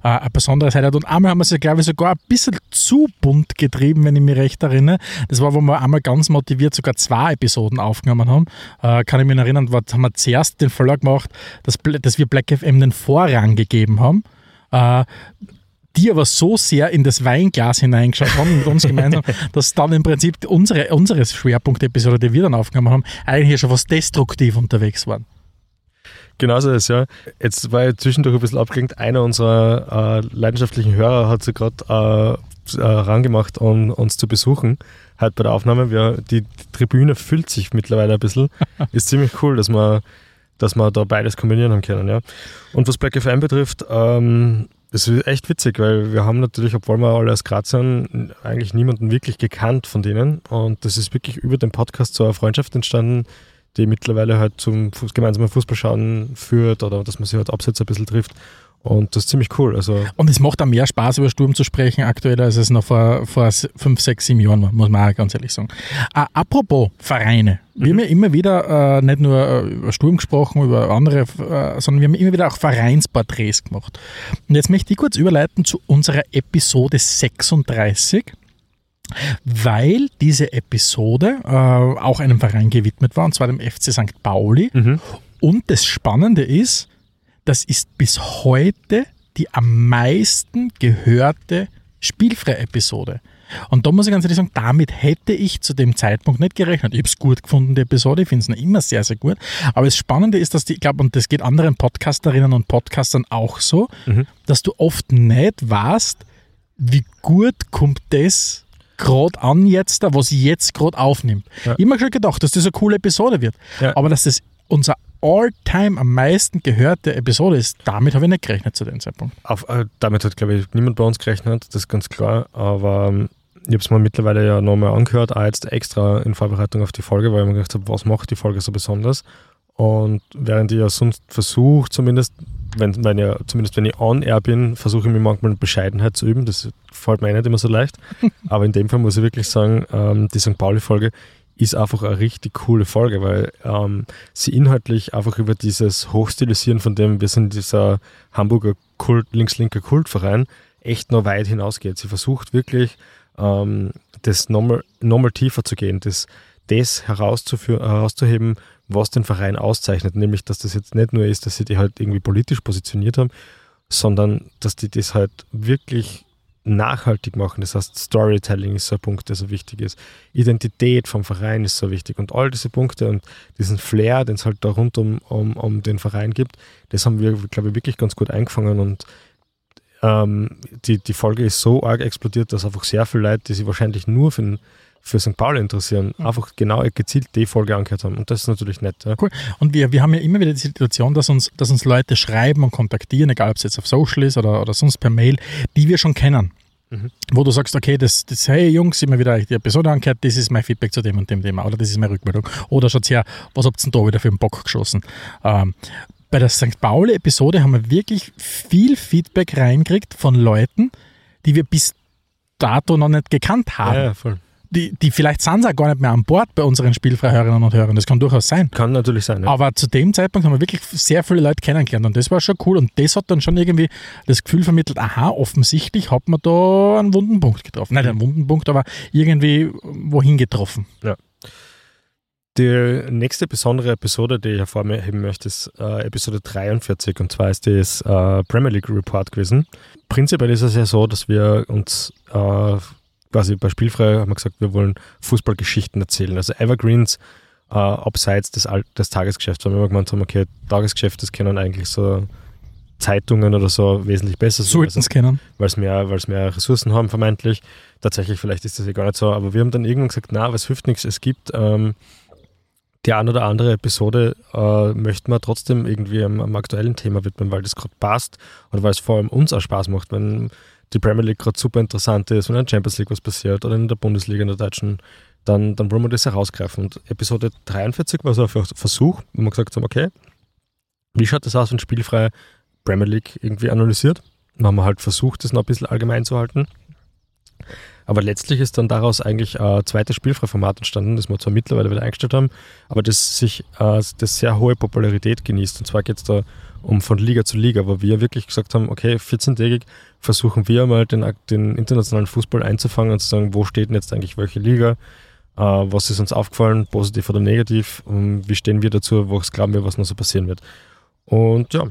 äh, eine besondere Seite. Und einmal haben wir sie, glaube ich, sogar ein bisschen zu bunt getrieben, wenn ich mich recht erinnere. Das war, wo wir einmal ganz motiviert sogar zwei Episoden aufgenommen haben. Äh, kann ich mich erinnern, was haben wir zuerst den Verlag gemacht, dass, dass wir Black FM den Vorrang gegeben haben. Äh, die aber so sehr in das Weinglas hineingeschaut haben mit uns gemeinsam, dass dann im Prinzip unsere, unsere Schwerpunkt-Episode, die wir dann aufgenommen haben, eigentlich schon was destruktiv unterwegs waren. Genauso ist ja. Jetzt war ich zwischendurch ein bisschen abgelenkt. Einer unserer äh, leidenschaftlichen Hörer hat sich gerade äh, äh, rangemacht, um uns zu besuchen. Halt bei der Aufnahme. Wir, die, die Tribüne füllt sich mittlerweile ein bisschen. ist ziemlich cool, dass wir, dass wir da beides kombinieren haben können. Ja. Und was Black FM betrifft, ähm, es ist echt witzig, weil wir haben natürlich, obwohl wir alle aus Graz sind, eigentlich niemanden wirklich gekannt von denen. Und das ist wirklich über den Podcast eine Freundschaft entstanden, die mittlerweile halt zum Fuß- gemeinsamen Fußballschauen führt oder dass man sich halt abseits ein bisschen trifft. Und das ist ziemlich cool. Also Und es macht auch mehr Spaß, über Sturm zu sprechen aktuell, als es noch vor, vor fünf, sechs, sieben Jahren war, muss man auch ganz ehrlich sagen. Äh, apropos Vereine. Wir haben ja immer wieder äh, nicht nur äh, über Sturm gesprochen, über andere, äh, sondern wir haben immer wieder auch Vereinsporträts gemacht. Und jetzt möchte ich kurz überleiten zu unserer Episode 36, weil diese Episode äh, auch einem Verein gewidmet war, und zwar dem FC St. Pauli. Und das Spannende ist, das ist bis heute die am meisten gehörte Spielfrei-Episode. Und da muss ich ganz ehrlich sagen, damit hätte ich zu dem Zeitpunkt nicht gerechnet. Ich habe es gut gefunden, die Episode, ich finde es noch immer sehr, sehr gut. Aber das Spannende ist, dass die, ich glaube, und das geht anderen Podcasterinnen und Podcastern auch so, dass du oft nicht weißt, wie gut kommt das gerade an jetzt, da, was ich jetzt gerade aufnimmt. Ja. Mir schon gedacht, dass das eine coole Episode wird. Ja. Aber dass das unser all-time am meisten gehörte Episode ist, damit habe ich nicht gerechnet zu dem Zeitpunkt. Auf, äh, damit hat, glaube ich, niemand bei uns gerechnet, das ist ganz klar. Aber ähm, ich habe es mir mittlerweile ja nochmal angehört, auch jetzt extra in Vorbereitung auf die Folge, weil ich mir gedacht habe, was macht die Folge so besonders? Und während ich ja sonst versuche, zumindest, wenn, wenn ich, zumindest wenn ich on air bin, versuche ich mir manchmal Bescheidenheit zu üben. Das fällt mir eh nicht immer so leicht. Aber in dem Fall muss ich wirklich sagen, ähm, die St. Pauli-Folge ist einfach eine richtig coole Folge, weil ähm, sie inhaltlich einfach über dieses Hochstilisieren von dem, wir sind dieser Hamburger Kult, links-linker Kultverein, echt noch weit hinausgeht. Sie versucht wirklich, ähm, das nochmal nochmal tiefer zu gehen, das, das herauszuheben, was den Verein auszeichnet, nämlich, dass das jetzt nicht nur ist, dass sie die halt irgendwie politisch positioniert haben, sondern dass die das halt wirklich nachhaltig machen. Das heißt, Storytelling ist so ein Punkt, der so wichtig ist. Identität vom Verein ist so wichtig. Und all diese Punkte und diesen Flair, den es halt da rund um, um, um den Verein gibt, das haben wir, glaube ich, wirklich ganz gut eingefangen. Und ähm, die, die Folge ist so arg explodiert, dass einfach sehr viele Leute, die sich wahrscheinlich nur für, den- für St. Pauli interessieren, einfach genau gezielt die Folge angehört haben. Und das ist natürlich nett. Ja. Cool. Und wir, wir haben ja immer wieder die Situation, dass uns, dass uns Leute schreiben und kontaktieren, egal ob es jetzt auf Social ist oder, oder sonst per Mail, die wir schon kennen. Mhm. Wo du sagst, okay, das, das, hey Jungs, immer wieder die Episode angehört, das ist mein Feedback zu dem und dem Thema oder das ist meine Rückmeldung. Oder schaut her, was habt ihr denn da wieder für einen Bock geschossen? Ähm, bei der St. Pauli-Episode haben wir wirklich viel Feedback reingekriegt von Leuten, die wir bis dato noch nicht gekannt haben. Ja, ja, voll. Die, die vielleicht sind sie auch gar nicht mehr an Bord bei unseren Spielfreihörerinnen und Hörern. Das kann durchaus sein. Kann natürlich sein. Ja. Aber zu dem Zeitpunkt haben wir wirklich sehr viele Leute kennengelernt und das war schon cool. Und das hat dann schon irgendwie das Gefühl vermittelt, aha, offensichtlich hat man da einen wunden Punkt getroffen. Nicht einen wunden Punkt, aber irgendwie wohin getroffen. Ja. Die nächste besondere Episode, die ich hervorheben möchte, ist äh, Episode 43 und zwar ist das äh, Premier League Report gewesen. Prinzipiell ist es ja so, dass wir uns äh, quasi bei Spielfrei haben wir gesagt, wir wollen Fußballgeschichten erzählen, also Evergreens äh, abseits des, Al- des Tagesgeschäfts, weil wir immer gemeint haben, okay, Tagesgeschäft, das können eigentlich so Zeitungen oder so wesentlich besser sein. Sollten es kennen. weil es mehr, weil's mehr Ressourcen haben, vermeintlich. Tatsächlich, vielleicht ist das ja gar nicht so, aber wir haben dann irgendwann gesagt, na, es hilft nichts. Es gibt ähm, die ein oder andere Episode, äh, möchten wir trotzdem irgendwie am, am aktuellen Thema widmen, weil das gerade passt und weil es vor allem uns auch Spaß macht, wenn die Premier League gerade super interessant ist, wenn in der Champions League was passiert oder in der Bundesliga, in der deutschen, dann, dann wollen wir das herausgreifen. Und Episode 43 war so ein Versuch, wo wir gesagt haben, okay, wie schaut das aus, wenn spielfrei Premier League irgendwie analysiert? Dann haben wir halt versucht, das noch ein bisschen allgemein zu halten. Aber letztlich ist dann daraus eigentlich ein zweites Spielfreiformat entstanden, das wir zwar mittlerweile wieder eingestellt haben, aber das sich äh, das sehr hohe Popularität genießt. Und zwar geht es da um von Liga zu Liga, wo wir wirklich gesagt haben, okay, 14-tägig versuchen wir mal den, den internationalen Fußball einzufangen und zu sagen, wo steht denn jetzt eigentlich welche Liga, äh, was ist uns aufgefallen, positiv oder negativ, und wie stehen wir dazu, was glauben wir, was noch so passieren wird. Und ja,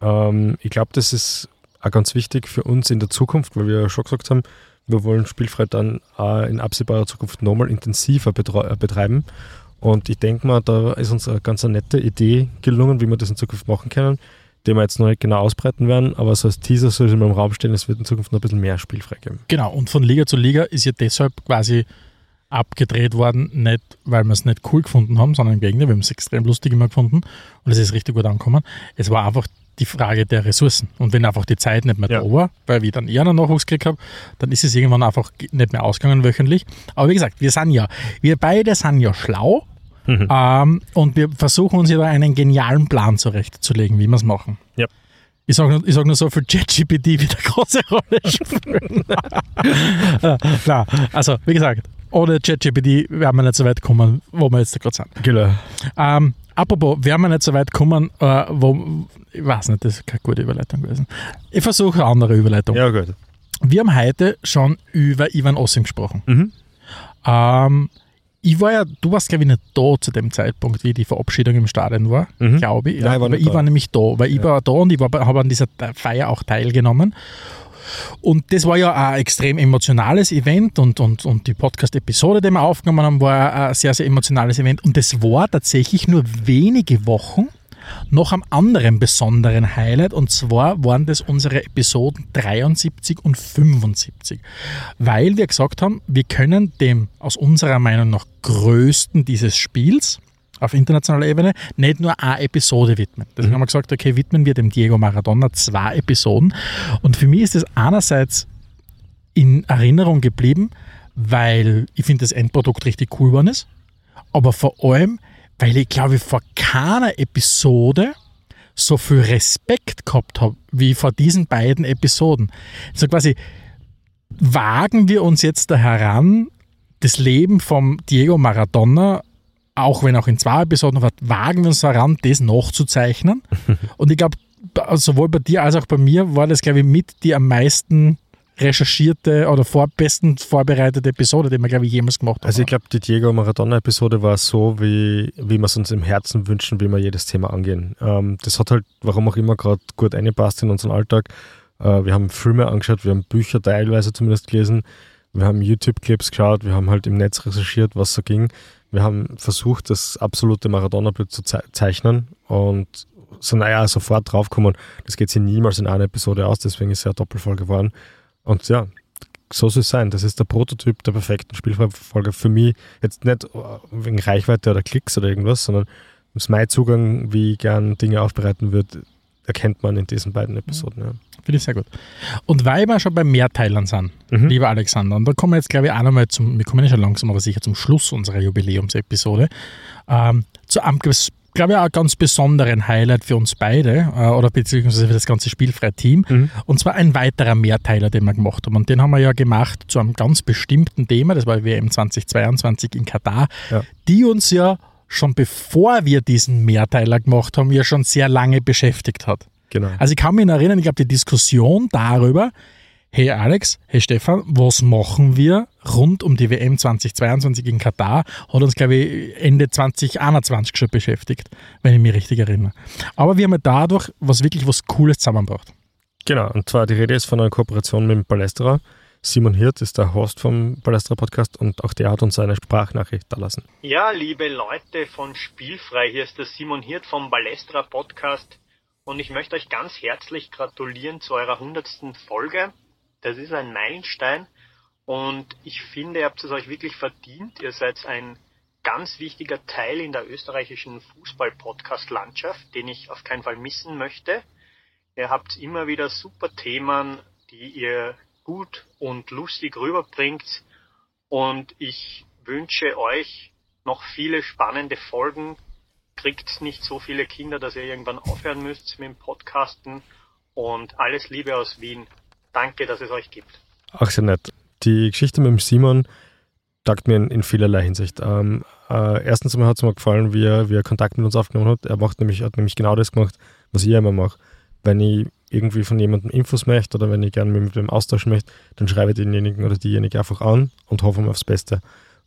ähm, ich glaube, das ist auch ganz wichtig für uns in der Zukunft, weil wir ja schon gesagt haben, wir wollen Spielfrei dann auch in absehbarer Zukunft nochmal intensiver äh, betreiben. Und ich denke mal, da ist uns eine ganz nette Idee gelungen, wie wir das in Zukunft machen können, die wir jetzt noch nicht genau ausbreiten werden, aber so als Teaser soll es immer im Raum stehen, es wird in Zukunft noch ein bisschen mehr Spielfrei geben. Genau, und von Liga zu Liga ist ja deshalb quasi abgedreht worden, nicht weil wir es nicht cool gefunden haben, sondern im Gegenteil, wir haben es extrem lustig immer gefunden und es ist richtig gut angekommen. Es war einfach die Frage der Ressourcen. Und wenn einfach die Zeit nicht mehr Ja. da war, weil ich dann eher einen Nachwuchs gekriegt habe, dann ist es irgendwann einfach nicht mehr ausgegangen wöchentlich. Aber wie gesagt, wir sind ja, wir beide sind ja schlau ähm, und wir versuchen uns ja da einen genialen Plan zurechtzulegen, wie wir es machen. Ja. Ich sage nur, ich sag nur so, für ChatGPT wieder eine große Rolle spielen. Äh, Klar, also wie gesagt, ohne ChatGPT wären wir nicht so weit gekommen, wo wir jetzt gerade sind. Genau. Ähm, apropos, wären wir nicht so weit gekommen, äh, wo, ich weiß nicht, das ist keine gute Überleitung gewesen. Ich versuche eine andere Überleitung. Ja, gut. Wir haben heute schon über Ivan Ossim gesprochen. Mhm. Ähm, ich war ja, du warst glaube ich nicht da zu dem Zeitpunkt, wie die Verabschiedung im Stadion war, Mhm. glaube ich. Nein, ich war aber ich war nämlich da, weil ich war da und ich habe an dieser Feier auch teilgenommen. Und das war ja ein extrem emotionales Event und, und, und die Podcast-Episode, die wir aufgenommen haben, war ein sehr, sehr emotionales Event. Und das war tatsächlich nur wenige Wochen noch am anderen besonderen Highlight und zwar waren das unsere Episoden 73 und 75, weil wir gesagt haben, wir können dem aus unserer Meinung nach größten dieses Spiels auf internationaler Ebene nicht nur eine Episode widmen. Deswegen haben wir gesagt, okay, widmen wir dem Diego Maradona zwei Episoden und für mich ist das einerseits in Erinnerung geblieben, weil ich finde, das Endprodukt richtig cool geworden ist, aber vor allem, weil ich glaube, vor keiner Episode so viel Respekt gehabt habe, wie vor diesen beiden Episoden. So quasi, wagen wir uns jetzt da heran, das Leben vom Diego Maradona, auch wenn auch in zwei Episoden, wagen wir uns daran, das nachzuzeichnen. Und ich glaube, sowohl bei dir als auch bei mir war das, glaube ich, mit die am meisten recherchierte oder vor, besten vorbereitete Episode, die wir, glaube ich, jemals gemacht haben. Also ich glaube, die Diego Maradona-Episode war so, wie, wie wir es uns im Herzen wünschen, wie wir jedes Thema angehen. Ähm, das hat halt, warum auch immer, gerade gut eingepasst in unseren Alltag. Äh, wir haben Filme angeschaut, wir haben Bücher teilweise zumindest gelesen, wir haben YouTube-Clips geschaut, wir haben halt im Netz recherchiert, was so ging. Wir haben versucht, das absolute Maradona-Bild zu ze zeichnen und sind ja sofort draufgekommen, das geht sich niemals in einer Episode aus, deswegen ist es ja Doppelfolge geworden. Und ja, so soll es sein. Das ist der Prototyp der perfekten Spielfolge für mich. Jetzt nicht wegen Reichweite oder Klicks oder irgendwas, sondern das mein Zugang, wie ich gern Dinge aufbereiten würde, erkennt man in diesen beiden Episoden. Ja. Finde ich sehr gut. Und weil wir schon bei Mehrteilern sind, Mhm. lieber Alexander, und da kommen wir jetzt, glaube ich, auch nochmal zum, wir kommen ja schon langsam, aber sicher zum Schluss unserer Jubiläumsepisode, ähm, zu einem, glaube ich, auch ganz besonderen Highlight für uns beide, äh, oder beziehungsweise für das ganze spielfreie Team, Mhm. und zwar ein weiterer Mehrteiler, den wir gemacht haben. Und den haben wir ja gemacht zu einem ganz bestimmten Thema, das war WM 2022 in Katar, Ja. die uns ja schon bevor wir diesen Mehrteiler gemacht haben, ja schon sehr lange beschäftigt hat. Genau. Also ich kann mich erinnern, ich glaube, die Diskussion darüber, hey Alex, hey Stefan, was machen wir rund um die WM 2022 in Katar, hat uns, glaube ich, Ende 2021 schon beschäftigt, wenn ich mich richtig erinnere. Aber wir haben ja dadurch was wirklich was Cooles zusammengebracht. Genau, und zwar die Rede ist von einer Kooperation mit dem Palästra. Simon Hirt ist der Host vom Palästra Podcast und auch der hat uns eine Sprachnachricht da lassen. Ja, liebe Leute von Spielfrei, hier ist der Simon Hirt vom Balestra Podcast und ich möchte euch ganz herzlich gratulieren zu eurer hundertsten Folge. Das ist ein Meilenstein und ich finde, ihr habt es euch wirklich verdient. Ihr seid ein ganz wichtiger Teil in der österreichischen Fußball-Podcast-Landschaft, den ich auf keinen Fall missen möchte. Ihr habt immer wieder super Themen, die ihr gut und lustig rüberbringt und ich wünsche euch noch viele spannende Folgen. Kriegt nicht so viele Kinder, dass ihr irgendwann aufhören müsst mit dem Podcasten. Und alles Liebe aus Wien. Danke, dass es euch gibt. Ach, sehr nett. Die Geschichte mit dem Simon taugt mir in, in vielerlei Hinsicht. Ähm, äh, erstens hat es mir gefallen, wie er, wie er Kontakt mit uns aufgenommen hat. Er macht nämlich, hat nämlich genau das gemacht, was ich immer mache. Wenn ich irgendwie von jemandem Infos möchte oder wenn ich gerne mit dem austauschen möchte, dann schreibe ich denjenigen oder diejenige einfach an und hoffe mal aufs Beste.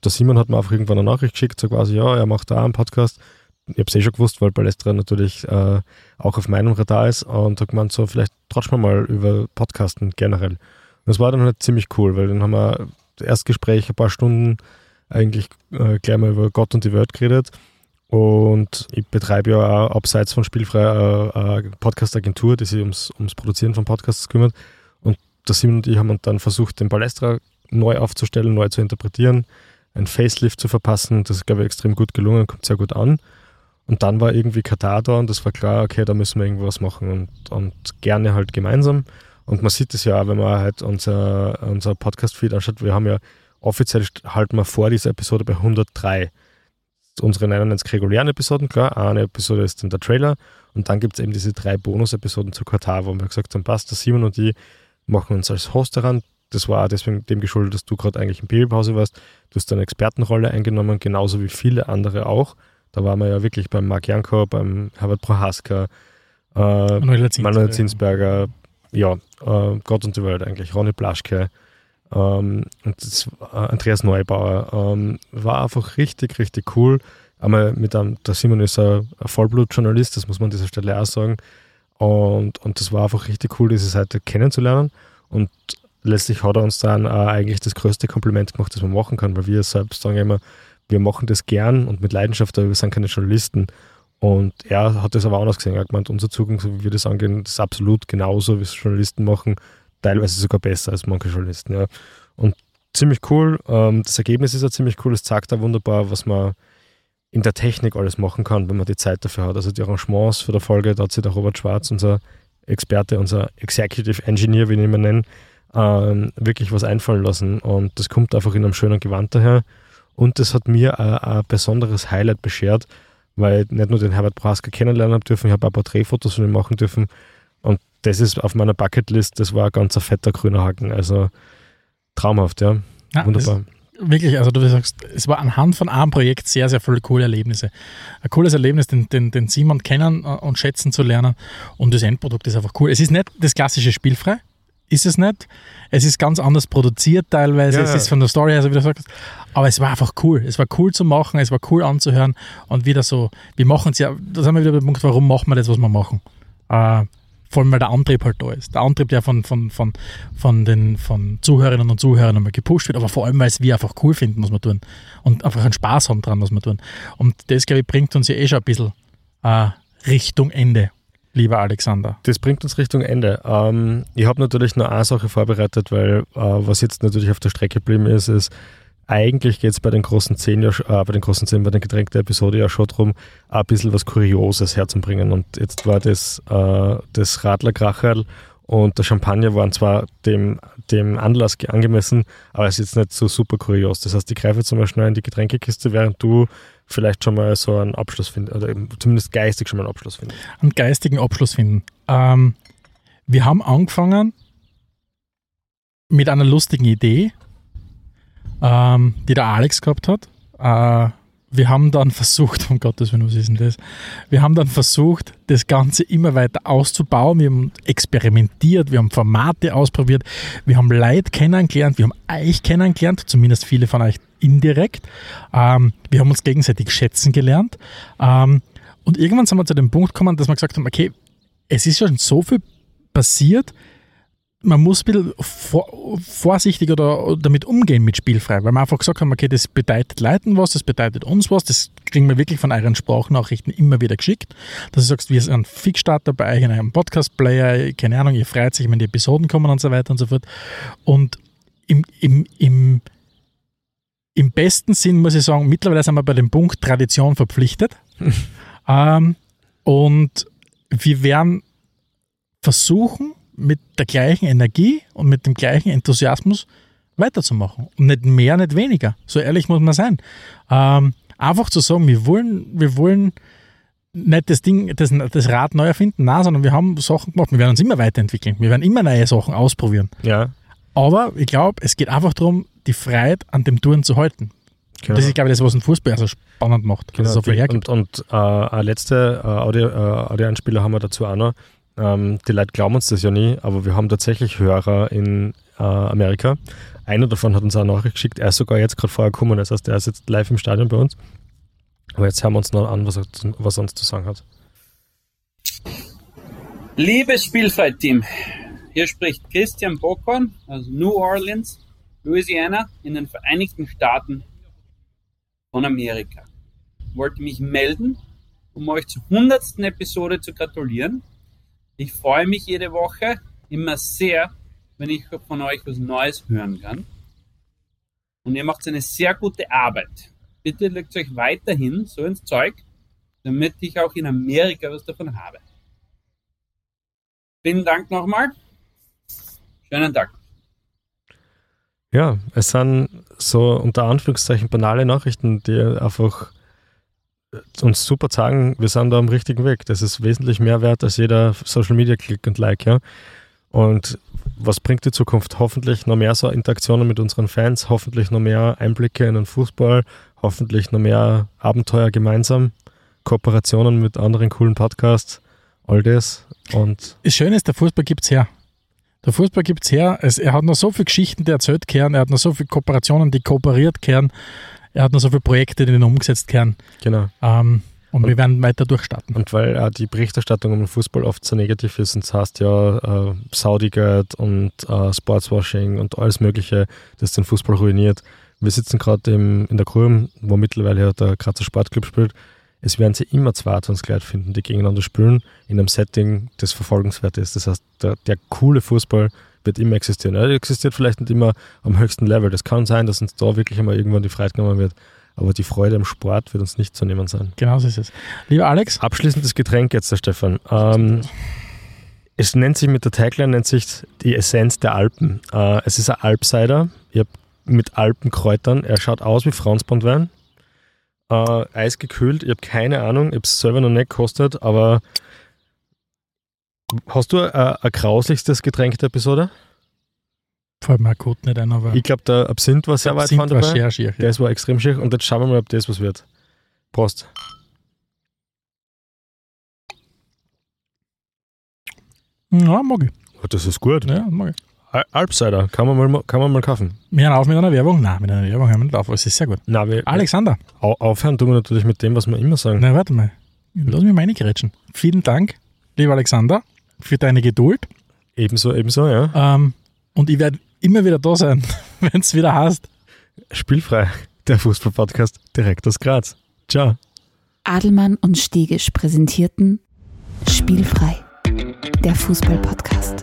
Der Simon hat mir einfach irgendwann eine Nachricht geschickt, so quasi, ja, er macht da auch einen Podcast. Ich habe es eh schon gewusst, weil Balestra natürlich äh, auch auf meinem Radar ist und da gemeint so, vielleicht wir mal über Podcasten generell. Und das war dann halt ziemlich cool, weil dann haben wir das Erstgespräch ein paar Stunden eigentlich äh, gleich mal über Gott und die Welt geredet und ich betreibe ja auch abseits von Spielfrei äh, eine Podcast-Agentur, die sich ums, ums Produzieren von Podcasts kümmert und der Simon und ich haben dann versucht, den Balestra neu aufzustellen, neu zu interpretieren, ein Facelift zu verpassen. Das ist, glaube ich, extrem gut gelungen, kommt sehr gut an. Und dann war irgendwie Katar da und das war klar, okay, da müssen wir irgendwas machen und, und gerne halt gemeinsam. Und man sieht es ja auch, wenn man halt unser, unser Podcast-Feed anschaut. Wir haben ja offiziell halten wir vor dieser Episode bei 103. Unsere 99 regulären Episoden, klar. Eine Episode ist dann der Trailer und dann gibt es eben diese drei Bonus-Episoden zu Katar, wo wir gesagt haben, passt, der Simon und die machen uns als Host daran. Das war deswegen dem geschuldet, dass du gerade eigentlich in Babypause warst. Du hast eine Expertenrolle eingenommen, genauso wie viele andere auch. Da waren wir ja wirklich beim Marc Janko, beim Herbert Prohaska, äh, Manuel, Zinsberger, Manuel Zinsberger, ja, äh, Gott und die Welt eigentlich, Ronny Plaschke ähm, und das, äh, Andreas Neubauer. Ähm, war einfach richtig, richtig cool. Einmal mit einem, der Simon ist ein, ein Vollblutjournalist, das muss man an dieser Stelle auch sagen. Und, und das war einfach richtig cool, diese Seite kennenzulernen. Und letztlich hat er uns dann äh, eigentlich das größte Kompliment gemacht, das man machen kann, weil wir selbst sagen immer, wir machen das gern und mit Leidenschaft, aber wir sind keine Journalisten. Und er hat das aber anders gesehen. Er hat gemeint, unser Zugang, so wie wir das angehen, ist absolut genauso, wie es Journalisten machen, teilweise sogar besser als manche Journalisten. Ja. Und ziemlich cool. Ähm, das Ergebnis ist ja ziemlich cool. Es zeigt da wunderbar, was man in der Technik alles machen kann, wenn man die Zeit dafür hat. Also die Arrangements für der Folge, da hat sich der Robert Schwarz, unser Experte, unser Executive Engineer, wie ich ihn immer nenne, ähm, wirklich was einfallen lassen. Und das kommt einfach in einem schönen Gewand daher. Und das hat mir ein, ein besonderes Highlight beschert, weil ich nicht nur den Herbert Prasker kennenlernen habe dürfen, ich habe ein paar Drehfotos von ihm machen dürfen. Und das ist auf meiner Bucketlist, das war ein ganz fetter grüner Haken. Also traumhaft, ja. ja Wunderbar. Wirklich, also du sagst, es war anhand von einem Projekt sehr, sehr viele coole Erlebnisse. Ein cooles Erlebnis, den, den, den Simon kennen und schätzen zu lernen. Und das Endprodukt ist einfach cool. Es ist nicht das klassische Spielfrei, ist es nicht. Es ist ganz anders produziert teilweise. Ja. Es ist von der Story her, so wie du sagst. Aber es war einfach cool. Es war cool zu machen, es war cool anzuhören und wieder so, wir machen es ja, da sind wir wieder beim Punkt, warum machen wir das, was wir machen. Äh, vor allem, weil der Antrieb halt da ist. Der Antrieb, der von, von, von, von den von Zuhörerinnen und Zuhörern einmal gepusht wird, aber vor allem, weil es wir einfach cool finden, was wir tun. Und einfach einen Spaß haben dran, was wir tun. Und das, glaube ich, bringt uns ja eh schon ein bisschen äh, Richtung Ende, lieber Alexander. Das bringt uns Richtung Ende. Ähm, ich habe natürlich nur eine Sache vorbereitet, weil äh, was jetzt natürlich auf der Strecke geblieben ist, ist, eigentlich geht es bei den großen zehn, ja, äh, bei den großen zehn, bei den getränkten Episode ja schon darum, ein bisschen was Kurioses herzubringen. Und jetzt war das, äh, das Radlerkracherl und der Champagner waren zwar dem, dem Anlass angemessen, aber es ist jetzt nicht so super kurios. Das heißt, ich greife jetzt mal schnell in die Getränkekiste, während du vielleicht schon mal so einen Abschluss findest, oder zumindest geistig schon mal einen Abschluss findest. Einen geistigen Abschluss finden. Ähm, wir haben angefangen mit einer lustigen Idee, ähm, die der Alex gehabt hat. Äh, wir haben dann versucht, um Gottes Willen, was ist denn das? Wir haben dann versucht, das Ganze immer weiter auszubauen. Wir haben experimentiert, wir haben Formate ausprobiert, wir haben Leute kennengelernt, wir haben euch kennengelernt, zumindest viele von euch indirekt. Ähm, wir haben uns gegenseitig schätzen gelernt. Ähm, und irgendwann sind wir zu dem Punkt gekommen, dass wir gesagt haben, okay, es ist schon so viel passiert, man muss ein bisschen vor, vorsichtig oder damit umgehen mit spielfrei, weil wir einfach gesagt haben, okay, das bedeutet Leuten was, das bedeutet uns was, das kriegen wir wirklich von euren Sprachnachrichten immer wieder geschickt, dass du sagst, wir sind ein Fixstarter bei euch in einem Podcast-Player, keine Ahnung, ihr freut sich, wenn die Episoden kommen und so weiter und so fort. Und im, im, im, im besten Sinn muss ich sagen, mittlerweile sind wir bei dem Punkt Tradition verpflichtet. ähm, und wir werden versuchen, mit der gleichen Energie und mit dem gleichen Enthusiasmus weiterzumachen. Und nicht mehr, nicht weniger. So ehrlich muss man sein. Ähm, einfach zu sagen, wir wollen, wir wollen nicht das Ding, das, das Rad neu erfinden, nein, sondern wir haben Sachen gemacht. Wir werden uns immer weiterentwickeln. Wir werden immer neue Sachen ausprobieren. Ja. Aber ich glaube, es geht einfach darum, die Freiheit an dem Touren zu halten. Genau. Das ist, glaube ich, das, was ein Fußball so spannend macht. Genau, so viel hergibt. Und, und äh, eine letzte äh, Audio, äh, Audio-Einspieler haben wir dazu auch noch. Ähm, die Leute glauben uns das ja nie, aber wir haben tatsächlich Hörer in äh, Amerika. Einer davon hat uns auch eine Nachricht geschickt, er ist sogar jetzt gerade vorher gekommen, das heißt, er ist jetzt live im Stadion bei uns. Aber jetzt hören wir uns noch an, was er, was er uns zu sagen hat. Liebes Spielfrei-Team, hier spricht Christian Bockhorn aus New Orleans, Louisiana in den Vereinigten Staaten von Amerika. Ich wollte mich melden, um euch zur 100. Episode zu gratulieren. Ich freue mich jede Woche immer sehr, wenn ich von euch was Neues hören kann. Und ihr macht eine sehr gute Arbeit. Bitte legt euch weiterhin so ins Zeug, damit ich auch in Amerika was davon habe. Vielen Dank nochmal. Schönen Tag. Ja, es sind so unter Anführungszeichen banale Nachrichten, die einfach uns super sagen, wir sind da am richtigen Weg. Das ist wesentlich mehr wert als jeder Social Media Klick und Like, ja. Und was bringt die Zukunft? Hoffentlich noch mehr so Interaktionen mit unseren Fans, hoffentlich noch mehr Einblicke in den Fußball, hoffentlich noch mehr Abenteuer gemeinsam, Kooperationen mit anderen coolen Podcasts, all das. Und das Schöne ist, der Fußball gibt es her. Der Fußball gibt es her. Es, er hat noch so viele Geschichten, die erzählt kehren. Er hat noch so viele Kooperationen, die kooperiert kehren. Er hat noch so viele Projekte, die umgesetzt kehren. Genau. Ähm, und, und, wir werden weiter durchstarten. Und weil äh, die Berichterstattung um den Fußball oft so negativ ist, und das heißt ja äh, Saudi-Geld und äh, Sportswashing und alles Mögliche, das den Fußball ruiniert. Wir sitzen gerade in der Kurve, wo mittlerweile ja der Grazer Sportclub spielt. Es werden sie immer zwei Transkleid finden, die gegeneinander spielen, in einem Setting, das verfolgenswert ist. Das heißt, der, der coole Fußball wird immer existieren. Er existiert vielleicht nicht immer am höchsten Level. Das kann sein, dass uns da wirklich einmal irgendwann die Freiheit genommen wird. Aber die Freude am Sport wird uns nicht zu nehmen sein. Genau so ist es. Lieber Alex? Abschließendes Getränk jetzt, der Stefan. Ähm, es nennt sich mit der Tagline nennt sich die Essenz der Alpen. Äh, es ist ein Alpsider. Mit Alpenkräutern. Er schaut aus wie Franzbondwein. Äh, eisgekühlt. Ich habe keine Ahnung. Ich habe es selber noch nicht gekostet, aber hast du äh, ein grauslichstes Getränk der Episode? Fällt mir gut nicht ein, aber. Ich glaube, der Absinth war sehr Absinth weit vorne dabei. Sehr schier, ja. Das war extrem schier. Und jetzt schauen wir mal, ob das was wird. Prost. Ja, mag ich. Oh, das ist gut. Ja, mag ich. Alpsider, kann man mal, kann man mal kaufen. Wir hören auf mit einer Werbung? Nein, mit einer Werbung hören wir nicht auf, aber es ist sehr gut. Nein, wir, Alexander. Au aufhören tun wir natürlich mit dem, was wir immer sagen. Na, warte mal. Lass mich mal reingerätschen. Vielen Dank, lieber Alexander, für deine Geduld. Ebenso, ebenso, ja. Ähm, und ich werde immer wieder da sein, wenn es wieder heißt. Spielfrei, der Fußball-Podcast direkt aus Graz. Ciao. Adelmann und Stegisch präsentierten Spielfrei, der Fußball-Podcast.